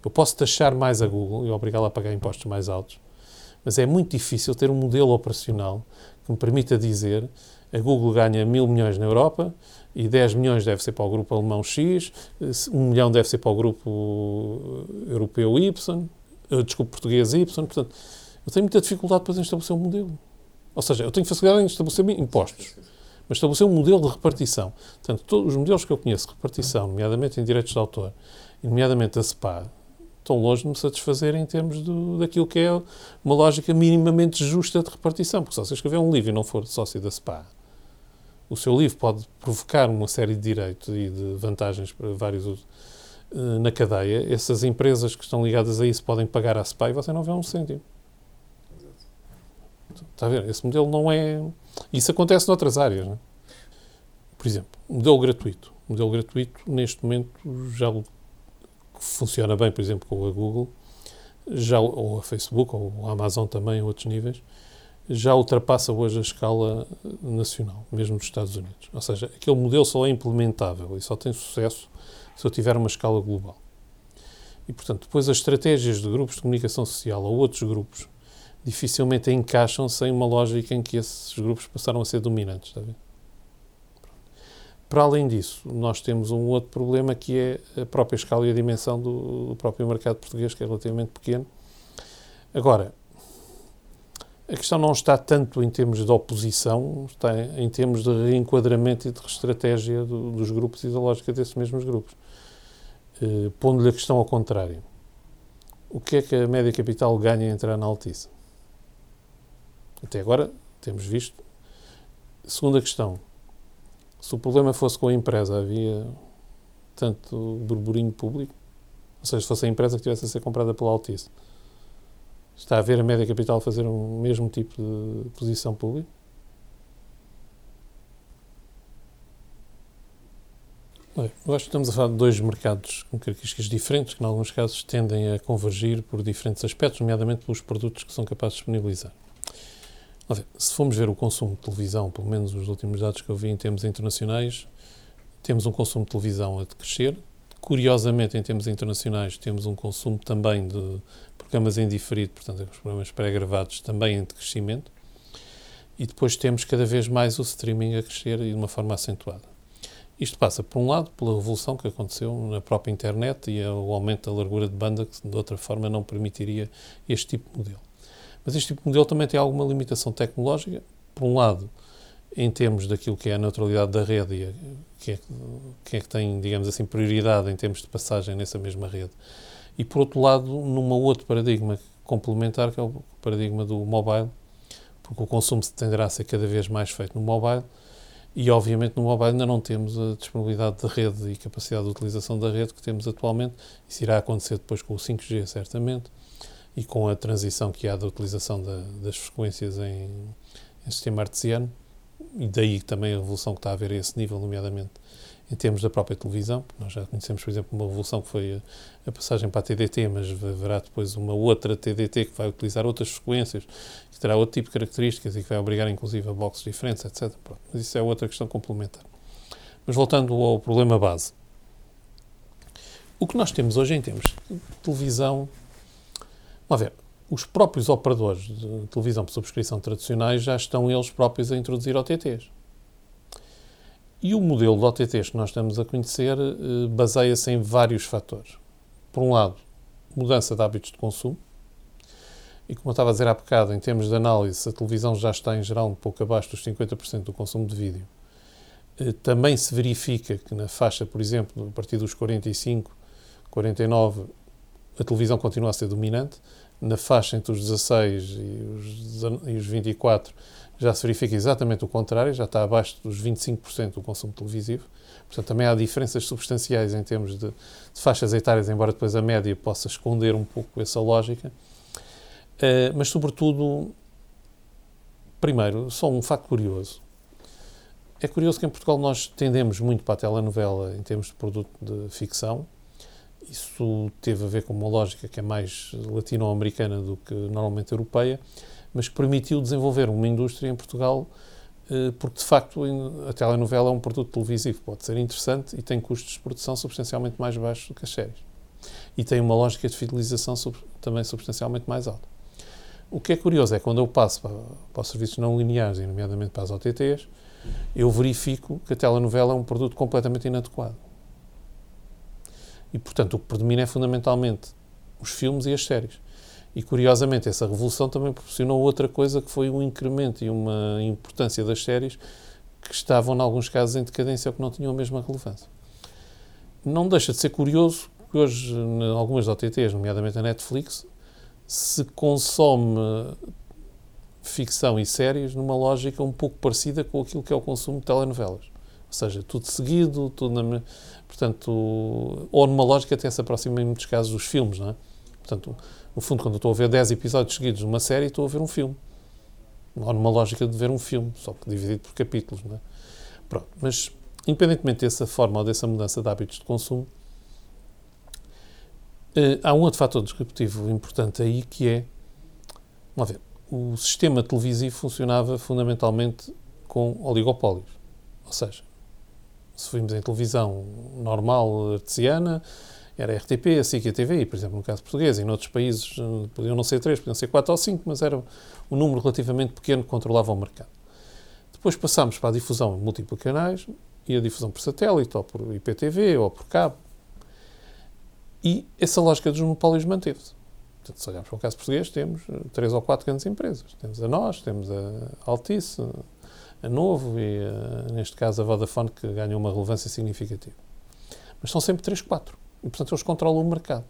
Eu posso taxar mais a Google e obrigá-la a pagar impostos mais altos, mas é muito difícil ter um modelo operacional que me permita dizer a Google ganha mil milhões na Europa e 10 milhões deve ser para o grupo alemão X, 1 milhão deve ser para o grupo europeu Y, eh, desculpe, português Y. Portanto, eu tenho muita dificuldade depois em estabelecer um modelo. Ou seja, eu tenho facilidade em estabelecer impostos mas estabelecer um modelo de repartição. Portanto, todos os modelos que eu conheço de repartição, nomeadamente em direitos de autor, nomeadamente a SPA, estão longe de me satisfazer em termos do, daquilo que é uma lógica minimamente justa de repartição. Porque se você escrever um livro e não for sócio da SPA, o seu livro pode provocar uma série de direitos e de vantagens para vários eh, na cadeia. Essas empresas que estão ligadas a isso podem pagar à SPA e você não vê um cêntimo. Está a ver? Esse modelo não é. Isso acontece noutras áreas. Não é? Por exemplo, modelo gratuito. O modelo gratuito, neste momento, já funciona bem, por exemplo, com a Google, já, ou a Facebook, ou a Amazon também, a outros níveis, já ultrapassa hoje a escala nacional, mesmo nos Estados Unidos. Ou seja, aquele modelo só é implementável e só tem sucesso se eu tiver uma escala global. E, portanto, depois as estratégias de grupos de comunicação social ou outros grupos dificilmente encaixam sem uma lógica em que esses grupos passaram a ser dominantes. Está ver? Para além disso, nós temos um outro problema que é a própria escala e a dimensão do, do próprio mercado português, que é relativamente pequeno. Agora, a questão não está tanto em termos de oposição, está em termos de reenquadramento e de estratégia do, dos grupos e da lógica desses mesmos grupos. Eh, Pondo-lhe a questão ao contrário. O que é que a média capital ganha em entrar na Altice? Até agora temos visto. Segunda questão. Se o problema fosse com a empresa, havia tanto burburinho público? Ou seja, se fosse a empresa que tivesse a ser comprada pela Altice, está a ver a média capital fazer o um mesmo tipo de posição pública? Eu acho que estamos a falar de dois mercados com características diferentes, que em alguns casos tendem a convergir por diferentes aspectos, nomeadamente pelos produtos que são capazes de disponibilizar. Se formos ver o consumo de televisão, pelo menos os últimos dados que eu vi em termos internacionais, temos um consumo de televisão a crescer. Curiosamente, em termos internacionais, temos um consumo também de programas em diferido, portanto, os programas pré-gravados também em crescimento. E depois temos cada vez mais o streaming a crescer e de uma forma acentuada. Isto passa, por um lado, pela revolução que aconteceu na própria internet e o aumento da largura de banda, que de outra forma não permitiria este tipo de modelo. Mas este tipo de modelo também tem alguma limitação tecnológica. Por um lado, em termos daquilo que é a neutralidade da rede e quem é, quem é que tem, digamos assim, prioridade em termos de passagem nessa mesma rede. E, por outro lado, num outro paradigma complementar, que é o paradigma do mobile, porque o consumo tenderá a ser cada vez mais feito no mobile e, obviamente, no mobile ainda não temos a disponibilidade de rede e capacidade de utilização da rede que temos atualmente. Isso irá acontecer depois com o 5G, certamente e com a transição que há da utilização da, das frequências em, em, sistema artesiano, e daí também a revolução que está a haver a esse nível, nomeadamente em termos da própria televisão. Nós já conhecemos, por exemplo, uma revolução que foi a, a passagem para a TDT, mas haverá depois uma outra TDT que vai utilizar outras frequências, que terá outro tipo de características e que vai obrigar, inclusive, a boxes diferentes, etc. Pronto, mas isso é outra questão complementar. Mas voltando ao problema base. O que nós temos hoje em termos de televisão Vamos ver, os próprios operadores de televisão por subscrição tradicionais já estão eles próprios a introduzir OTTs. E o modelo de OTTs que nós estamos a conhecer eh, baseia-se em vários fatores. Por um lado, mudança de hábitos de consumo. E como eu estava a dizer há bocado, em termos de análise, a televisão já está em geral um pouco abaixo dos 50% do consumo de vídeo. Eh, também se verifica que na faixa, por exemplo, a partir dos 45, 49, a televisão continua a ser dominante, na faixa entre os 16 e os, e os 24 já se verifica exatamente o contrário, já está abaixo dos 25% do consumo televisivo. Portanto, também há diferenças substanciais em termos de, de, faixas etárias, embora depois a média possa esconder um pouco essa lógica. Uh, mas, sobretudo, primeiro, só um facto curioso. É curioso que em Portugal nós tendemos muito para a telenovela em termos de produto de ficção, isso teve a ver com uma lógica que é mais latino-americana do que normalmente europeia, mas que permitiu desenvolver uma indústria em Portugal, eh, porque de facto a telenovela é um produto televisivo, pode ser interessante e tem custos de produção substancialmente mais baixos do que as séries. E tem uma lógica de fidelização também substancialmente mais alta. O que é curioso é quando eu passo para, para os serviços não lineares, nomeadamente para as OTTs, eu verifico que a telenovela é um produto completamente inadequado e, portanto, o que predomina é fundamentalmente os filmes e as séries. E, curiosamente, essa revolução também proporcionou outra coisa que foi um incremento e uma importância das séries que estavam, em alguns casos, em decadência ou que não tinham a mesma relevância. Não deixa de ser curioso que hoje, em algumas OTTs, nomeadamente a Netflix, se consome ficção e séries numa lógica um pouco parecida com aquilo que é o consumo de telenovelas. Ou seja, tudo seguido, tudo na, Portanto, ou numa lógica até se aproxima em muitos casos dos filmes, não é? Portanto, no fundo, quando eu estou a ver 10 episódios seguidos de uma série, estou a ver um filme. ou numa lógica de ver um filme, só que dividido por capítulos. Não é? Pronto, mas independentemente dessa forma ou dessa mudança de hábitos de consumo, eh, há um outro fator disruptivo importante aí que é, vamos ver, o sistema televisivo funcionava fundamentalmente com oligopólios. Ou seja, se vimos em televisão normal, artesiana, era RTP, a SIC e a TVI, por exemplo, no caso português. Em outros países eh, podiam não ser três, podiam ser quatro ou cinco, mas era um número relativamente pequeno que controlava o mercado. Depois passámos para a difusão em múltiplos canais e a difusão por satélite, ou por IPTV, ou por cabo. E essa lógica dos monopólios manteve-se. Portanto, se olharmos para o caso português, temos eh, três ou quatro grandes empresas. Temos a nós, temos a Altice, Novo e, a, neste caso, a Vodafone, que ganham uma relevância significativa. Mas são sempre três, quatro. E, portanto, eles controlam o mercado.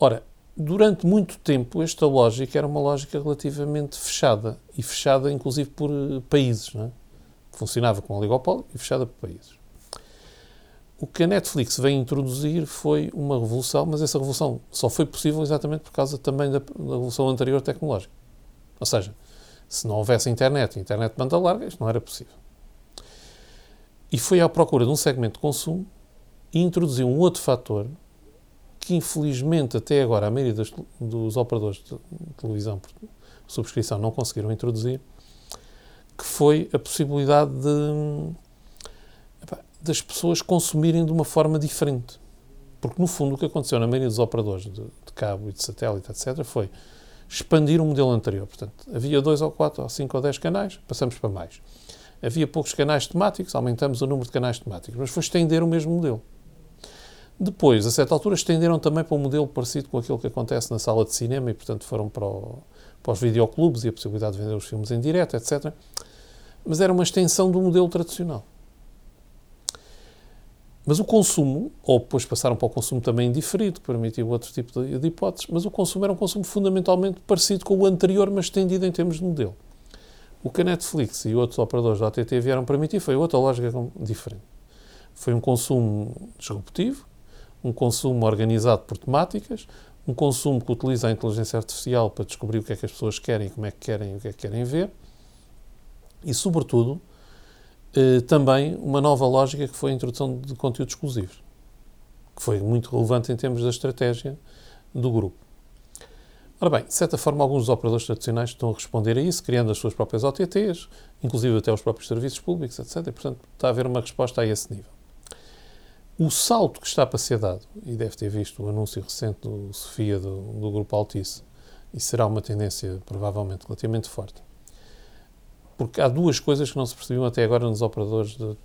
Ora, durante muito tempo, esta lógica era uma lógica relativamente fechada. E fechada, inclusive, por eh, países. Não é? Funcionava com oligopólio e fechada por países. O que a Netflix veio introduzir foi uma revolução, mas essa revolução só foi possível exatamente por causa também da, da revolução anterior tecnológica. Ou seja, se não houvesse internet, internet de banda larga, isto não era possível. E foi à procura de um segmento de consumo e introduziu um outro fator que, infelizmente, até agora a maioria dos, dos operadores de televisão por subscrição não conseguiram introduzir, que foi a possibilidade de das pessoas consumirem de uma forma diferente. Porque, no fundo, o que aconteceu na maioria dos operadores de, de cabo e de satélite, etc., foi expandir o modelo anterior. Portanto, havia dois ou quatro ou cinco ou dez canais, passamos para mais. Havia poucos canais temáticos, aumentamos o número de canais temáticos, mas foi estender o mesmo modelo. Depois, a certa altura, estenderam também para um modelo parecido com aquilo que acontece na sala de cinema e, portanto, foram para, o, para os videoclubes e a possibilidade de vender os filmes em direto, etc. Mas era uma extensão do modelo tradicional. Mas o consumo, ou depois passaram para o consumo também diferido, que permitiu outro tipo de, de, hipóteses, mas o consumo era um consumo fundamentalmente parecido com o anterior, mas estendido em termos de modelo. O que a Netflix e outros operadores da OTT vieram permitir foi outra lógica diferente. Foi um consumo disruptivo, um consumo organizado por temáticas, um consumo que utiliza a inteligência artificial para descobrir o que é que as pessoas querem, como é que querem e o que é que querem ver, e, sobretudo, também uma nova lógica que foi a introdução de conteúdos exclusivos, que foi muito relevante em termos da estratégia do grupo. Ora bem, de certa forma, alguns dos operadores tradicionais estão a responder a isso, criando as suas próprias OTTs, inclusive até os próprios serviços públicos, etc. E, portanto, está a haver uma resposta a esse nível. O salto que está para ser dado, e deve ter visto o anúncio recente do Sofia do, do Grupo Altice, e será uma tendência provavelmente relativamente forte, porque há duas coisas que não se percebiam até agora nos operadores de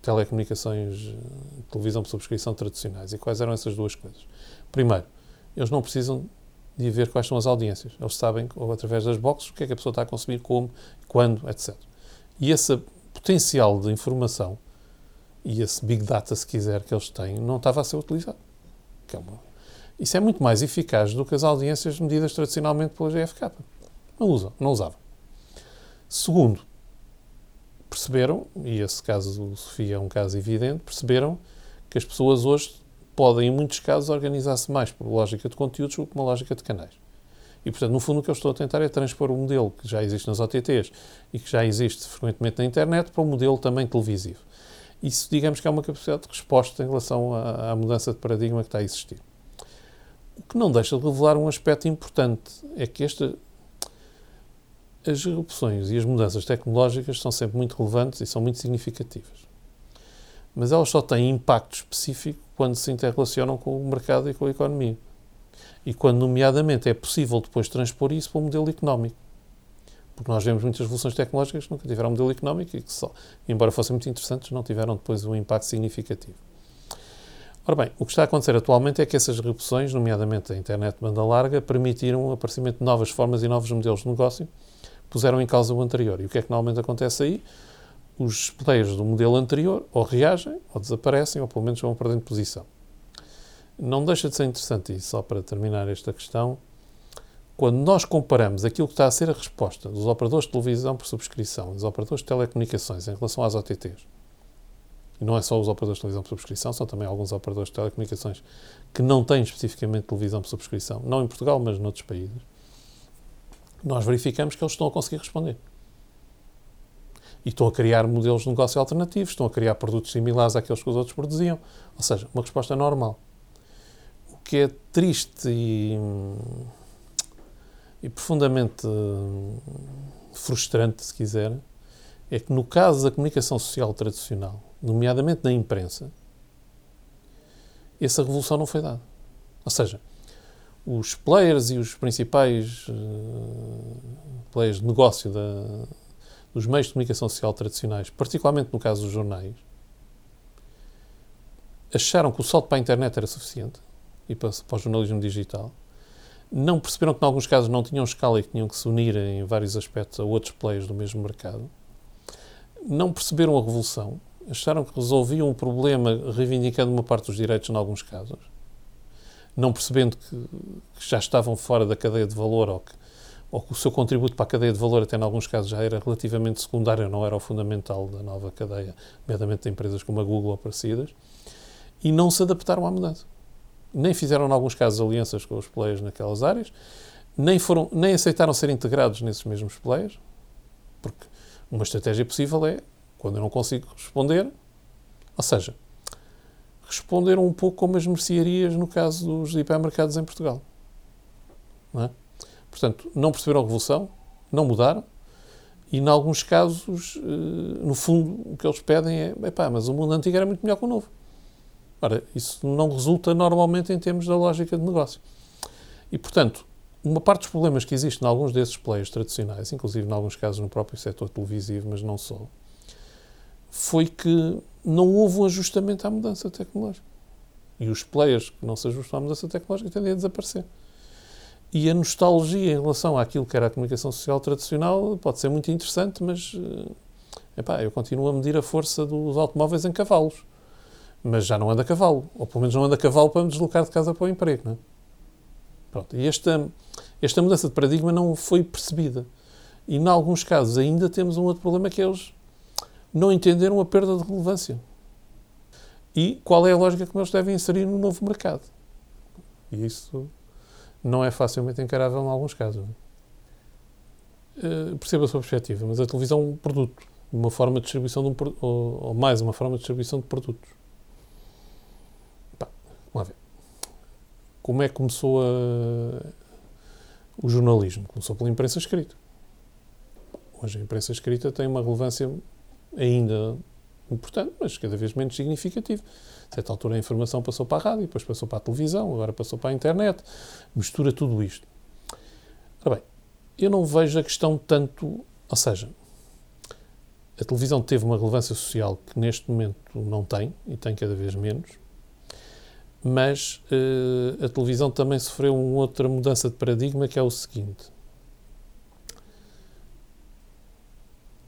telecomunicações, de televisão por subscrição tradicionais. E quais eram essas duas coisas? Primeiro, eles não precisam de ver quais são as audiências. Eles sabem, ou através das boxes, o que é que a pessoa está a consumir, como, quando, etc. E esse potencial de informação e esse big data, se quiser, que eles têm, não estava a ser utilizado. É uma... Isso é muito mais eficaz do que as audiências medidas tradicionalmente pela GFK. Não usam, não usavam. Segundo, perceberam, e esse caso do Sofia é um caso evidente, perceberam que as pessoas hoje podem, em muitos casos, organizar-se mais por lógica de conteúdos do que uma lógica de canais. E, portanto, no fundo, o que eu estou a tentar é transpor o modelo que já existe nas OTTs e que já existe frequentemente na internet para um modelo também televisivo. Isso, digamos que é uma capacidade de resposta em relação à, à mudança de paradigma que está a existir. O que não deixa de revelar um aspecto importante é que esta as opções e as mudanças tecnológicas são sempre muito relevantes e são muito significativas. Mas elas só têm impacto específico quando se interrelacionam com o mercado e com a economia. E quando, nomeadamente, é possível depois transpor isso para o modelo económico. Porque nós vemos muitas revoluções tecnológicas que nunca tiveram um modelo económico e que, só, embora fossem muito interessantes, não tiveram depois um impacto significativo. Ora bem, o que está a acontecer atualmente é que essas revoluções, nomeadamente a internet de banda larga, permitiram o aparecimento de novas formas e novos modelos de negócio puseram em causa o anterior. E o que é que normalmente acontece aí? Os players do modelo anterior ou reagem, ou desaparecem, ou pelo menos vão perdendo posição. Não deixa de ser interessante, e só para terminar esta questão, quando nós comparamos aquilo que está a ser a resposta dos operadores de televisão por subscrição, dos operadores de telecomunicações em relação às OTTs, e não é só os operadores de televisão por subscrição, são também alguns operadores de telecomunicações que não têm especificamente televisão por subscrição, não em Portugal, mas noutros países nós verificamos que eles estão a conseguir responder. E estão a criar modelos de negócio alternativos, estão a criar produtos similares àqueles que os outros produziam. Ou seja, uma resposta normal. O que é triste e, e profundamente frustrante, se quiser, é que no caso da comunicação social tradicional, nomeadamente na imprensa, essa revolução não foi dada. Ou seja, os players e os principais uh, players de negócio da, dos meios de comunicação social tradicionais, particularmente no caso dos jornais, acharam que o salto para a internet era suficiente e para, para o jornalismo digital. Não perceberam que, em alguns casos, não tinham escala e que tinham que se unir em vários aspectos a outros players do mesmo mercado. Não perceberam a revolução. Acharam que resolviam um problema reivindicando uma parte dos direitos, em alguns casos não percebendo que, que, já estavam fora da cadeia de valor ou que, ou que o seu contributo para a cadeia de valor, até em alguns casos, já era relativamente secundário, não era o fundamental da nova cadeia, nomeadamente de empresas como a Google ou parecidas, e não se adaptaram à mudança. Nem fizeram, em alguns casos, alianças com os players naquelas áreas, nem, foram, nem aceitaram ser integrados nesses mesmos players, porque uma estratégia possível é, quando eu não consigo responder, ou seja, responderam um pouco como as mercearias no caso dos hipermercados em Portugal. Não é? Portanto, não perceberam a revolução, não mudaram e, em alguns casos, eh, no fundo, o que eles pedem é: epá, mas o mundo antigo era muito melhor que o novo. Ora, isso não resulta normalmente em termos da lógica de negócio. E, portanto, uma parte dos problemas que existem em alguns desses players tradicionais, inclusive em alguns casos no próprio setor televisivo, mas não só, foi que não houve um ajustamento à mudança tecnológica. E os players que não se ajustam à mudança tecnológica tendem a desaparecer. E a nostalgia em relação àquilo que era a comunicação social tradicional pode ser muito interessante, mas eh, epá, eu continuo a medir a força dos automóveis em cavalos. Mas já não anda a cavalo. Ou pelo menos não anda a cavalo para me deslocar de casa para o emprego. Não é? Pronto. E esta, esta mudança de paradigma não foi percebida. E, em alguns casos, ainda temos um outro problema que é os não entenderam a perda de relevância. E qual é a lógica que eles devem inserir no novo mercado. E isso não é facilmente encarável em alguns casos. Uh, percebo a sua perspectiva, mas a televisão é um produto, uma forma de distribuição de um, ou, ou mais uma forma de distribuição de produtos. Pá, vamos ver. Como é que começou a, o jornalismo? Começou pela imprensa escrita. Hoje a imprensa escrita tem uma relevância ainda importante, mas cada vez menos significativo. A certa altura a informação passou para a rádio, depois passou para a televisão, agora passou para a internet, mistura tudo isto. Ora bem, eu não vejo a questão tanto, ou seja, a televisão teve uma relevância social que neste momento não tem, e tem cada vez menos, mas uh, a televisão também sofreu uma outra mudança de paradigma que é o seguinte.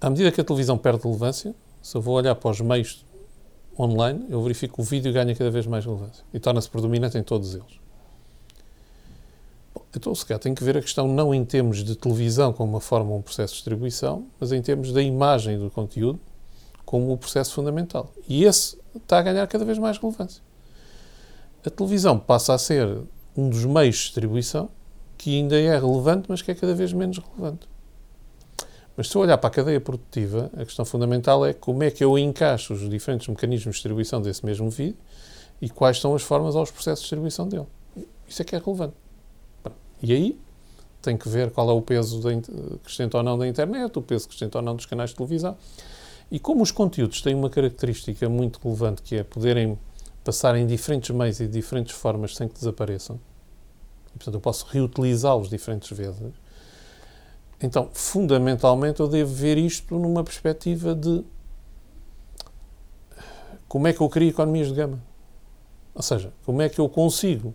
À medida que a televisão perde relevância, se eu vou olhar para os meios online, eu verifico que o vídeo ganha cada vez mais relevância e torna-se predominante em todos eles. Bom, então, se calhar, tem que ver a questão não em termos de televisão como uma forma ou um processo de distribuição, mas em termos da imagem do conteúdo como o processo fundamental. E esse está a ganhar cada vez mais relevância. A televisão passa a ser um dos meios de distribuição que ainda é relevante, mas que é cada vez menos relevante. Mas se eu olhar para a cadeia produtiva, a questão fundamental é como é que eu encaixo os diferentes mecanismos de distribuição desse mesmo vídeo e quais são as formas aos processos de distribuição dele. Isso é que é relevante. E aí tem que ver qual é o peso crescente ou não da internet, o peso crescente ou não dos canais de televisão. E como os conteúdos têm uma característica muito relevante que é poderem passar em diferentes meios e diferentes formas sem que desapareçam, e, portanto eu posso reutilizá-los diferentes vezes, então, fundamentalmente, eu devo ver isto numa perspectiva de como é que eu crio economias de gama. Ou seja, como é que eu consigo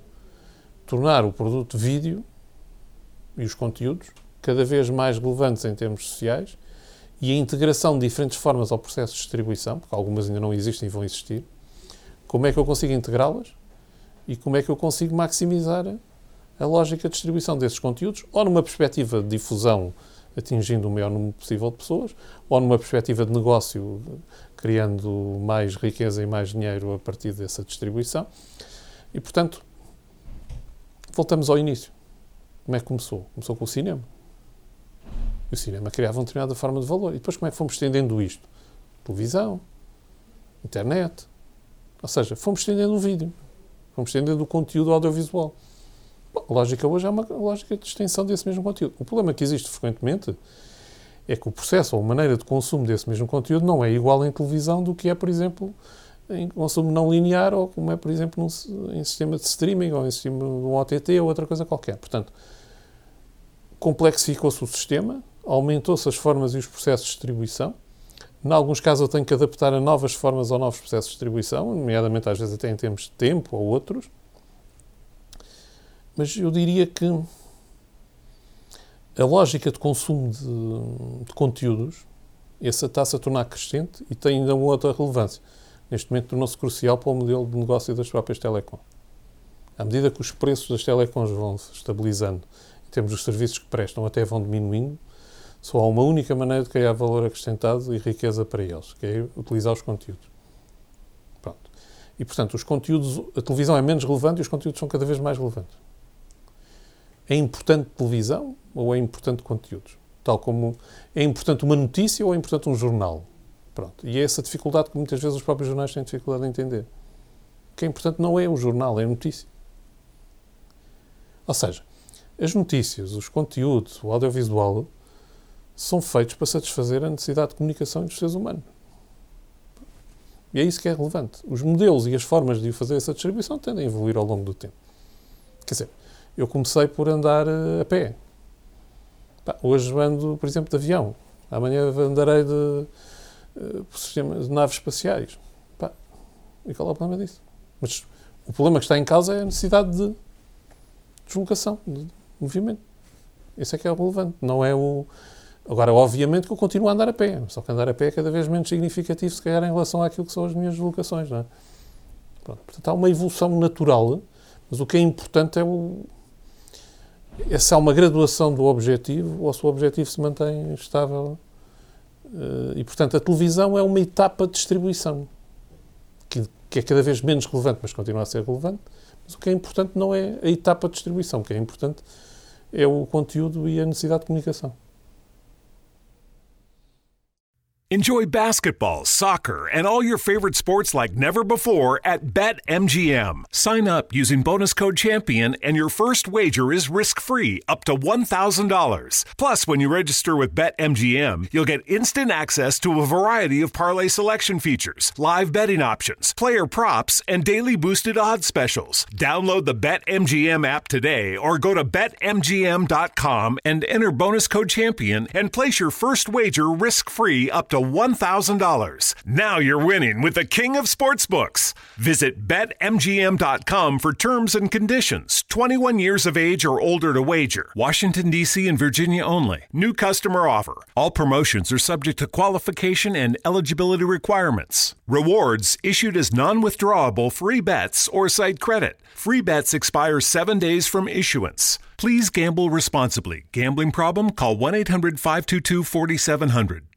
tornar o produto vídeo e os conteúdos cada vez mais relevantes em termos sociais e a integração de diferentes formas ao processo de distribuição, porque algumas ainda não existem e vão existir, como é que eu consigo integrá-las e como é que eu consigo maximizar a lógica de distribuição desses conteúdos, ou numa perspectiva de difusão atingindo o maior número possível de pessoas, ou numa perspectiva de negócio, criando mais riqueza e mais dinheiro a partir dessa distribuição. E, portanto, voltamos ao início. Como é que começou? Começou com o cinema. E o cinema criava uma determinada forma de valor. E depois como é que fomos estendendo isto? Televisão, internet. Ou seja, fomos estendendo o vídeo. Fomos estendendo o conteúdo audiovisual. A lógica hoje é uma lógica de extensão desse mesmo conteúdo. O problema que existe frequentemente é que o processo ou a maneira de consumo desse mesmo conteúdo não é igual em televisão do que é, por exemplo, em consumo não linear ou como é, por exemplo, num, em sistema de streaming ou em sistema de um OTT ou outra coisa qualquer. Portanto, complexificou-se o sistema, aumentou-se as formas e os processos de distribuição. Em alguns casos eu tenho que adaptar a novas formas ou novos processos de distribuição, nomeadamente às vezes até em termos de tempo ou outros. Mas eu diria que a lógica de consumo de, de conteúdos, essa está-se a tornar crescente e tem ainda uma outra relevância neste momento tornou-se crucial para o modelo de negócio das próprias telecom. À medida que os preços das telecoms vão se estabilizando, em termos dos serviços que prestam, até vão diminuindo, só há uma única maneira de criar valor acrescentado e riqueza para eles, que é utilizar os conteúdos. Pronto. E, portanto, os conteúdos, a televisão é menos relevante e os conteúdos são cada vez mais relevantes. É importante televisão ou é importante conteúdos? Tal como é importante uma notícia ou é importante um jornal? Pronto. E é essa dificuldade que muitas vezes os próprios jornais têm dificuldade em entender. O que é importante não é o jornal, é a notícia. Ou seja, as notícias, os conteúdos, o audiovisual são feitos para satisfazer a necessidade de comunicação dos seres humanos. E é isso que é relevante. Os modelos e as formas de fazer essa distribuição tendem a evoluir ao longo do tempo. Quer dizer, eu comecei por andar eh, a pé. hoje ando, por exemplo, de avião. Amanhã andarei de, sistemas de naves espaciais. Pá, e qual é o problema disso? Mas o problema que está em causa é a necessidade de deslocação, de movimento. Isso é que é o relevante, não é o... Agora, obviamente que eu continuo a andar a pé, só que andar a pé é cada vez menos significativo, se calhar, em relação àquilo que são as minhas deslocações, não é? Pronto, portanto, há uma evolução natural, mas o que é importante é o... É se há uma graduação do objetivo ou se o objetivo se mantém estável eh, e, portanto, a televisão é uma etapa de distribuição que, que, é cada vez menos relevante, mas continua a ser relevante. Mas o que é importante não é a etapa de distribuição, o que é importante é o conteúdo e a necessidade de comunicação. Enjoy basketball, soccer, and all your favorite sports like never before at BetMGM. Sign up using bonus code CHAMPION and your first wager is risk-free up to $1,000. Plus, when you register with BetMGM, you'll get instant access to a variety of parlay selection features, live betting options, player props, and daily boosted odds specials. Download the BetMGM app today or go to betmgm.com and enter bonus code CHAMPION and place your first wager risk-free up to $1,000. Now you're winning with the king of sportsbooks. Visit betmgm.com for terms and conditions. 21 years of age or older to wager. Washington, D.C. and Virginia only. New customer offer. All promotions are subject to qualification and eligibility requirements. Rewards issued as non withdrawable free bets or site credit. Free bets expire seven days from issuance. Please gamble responsibly. Gambling problem? Call 1 800 522 4700.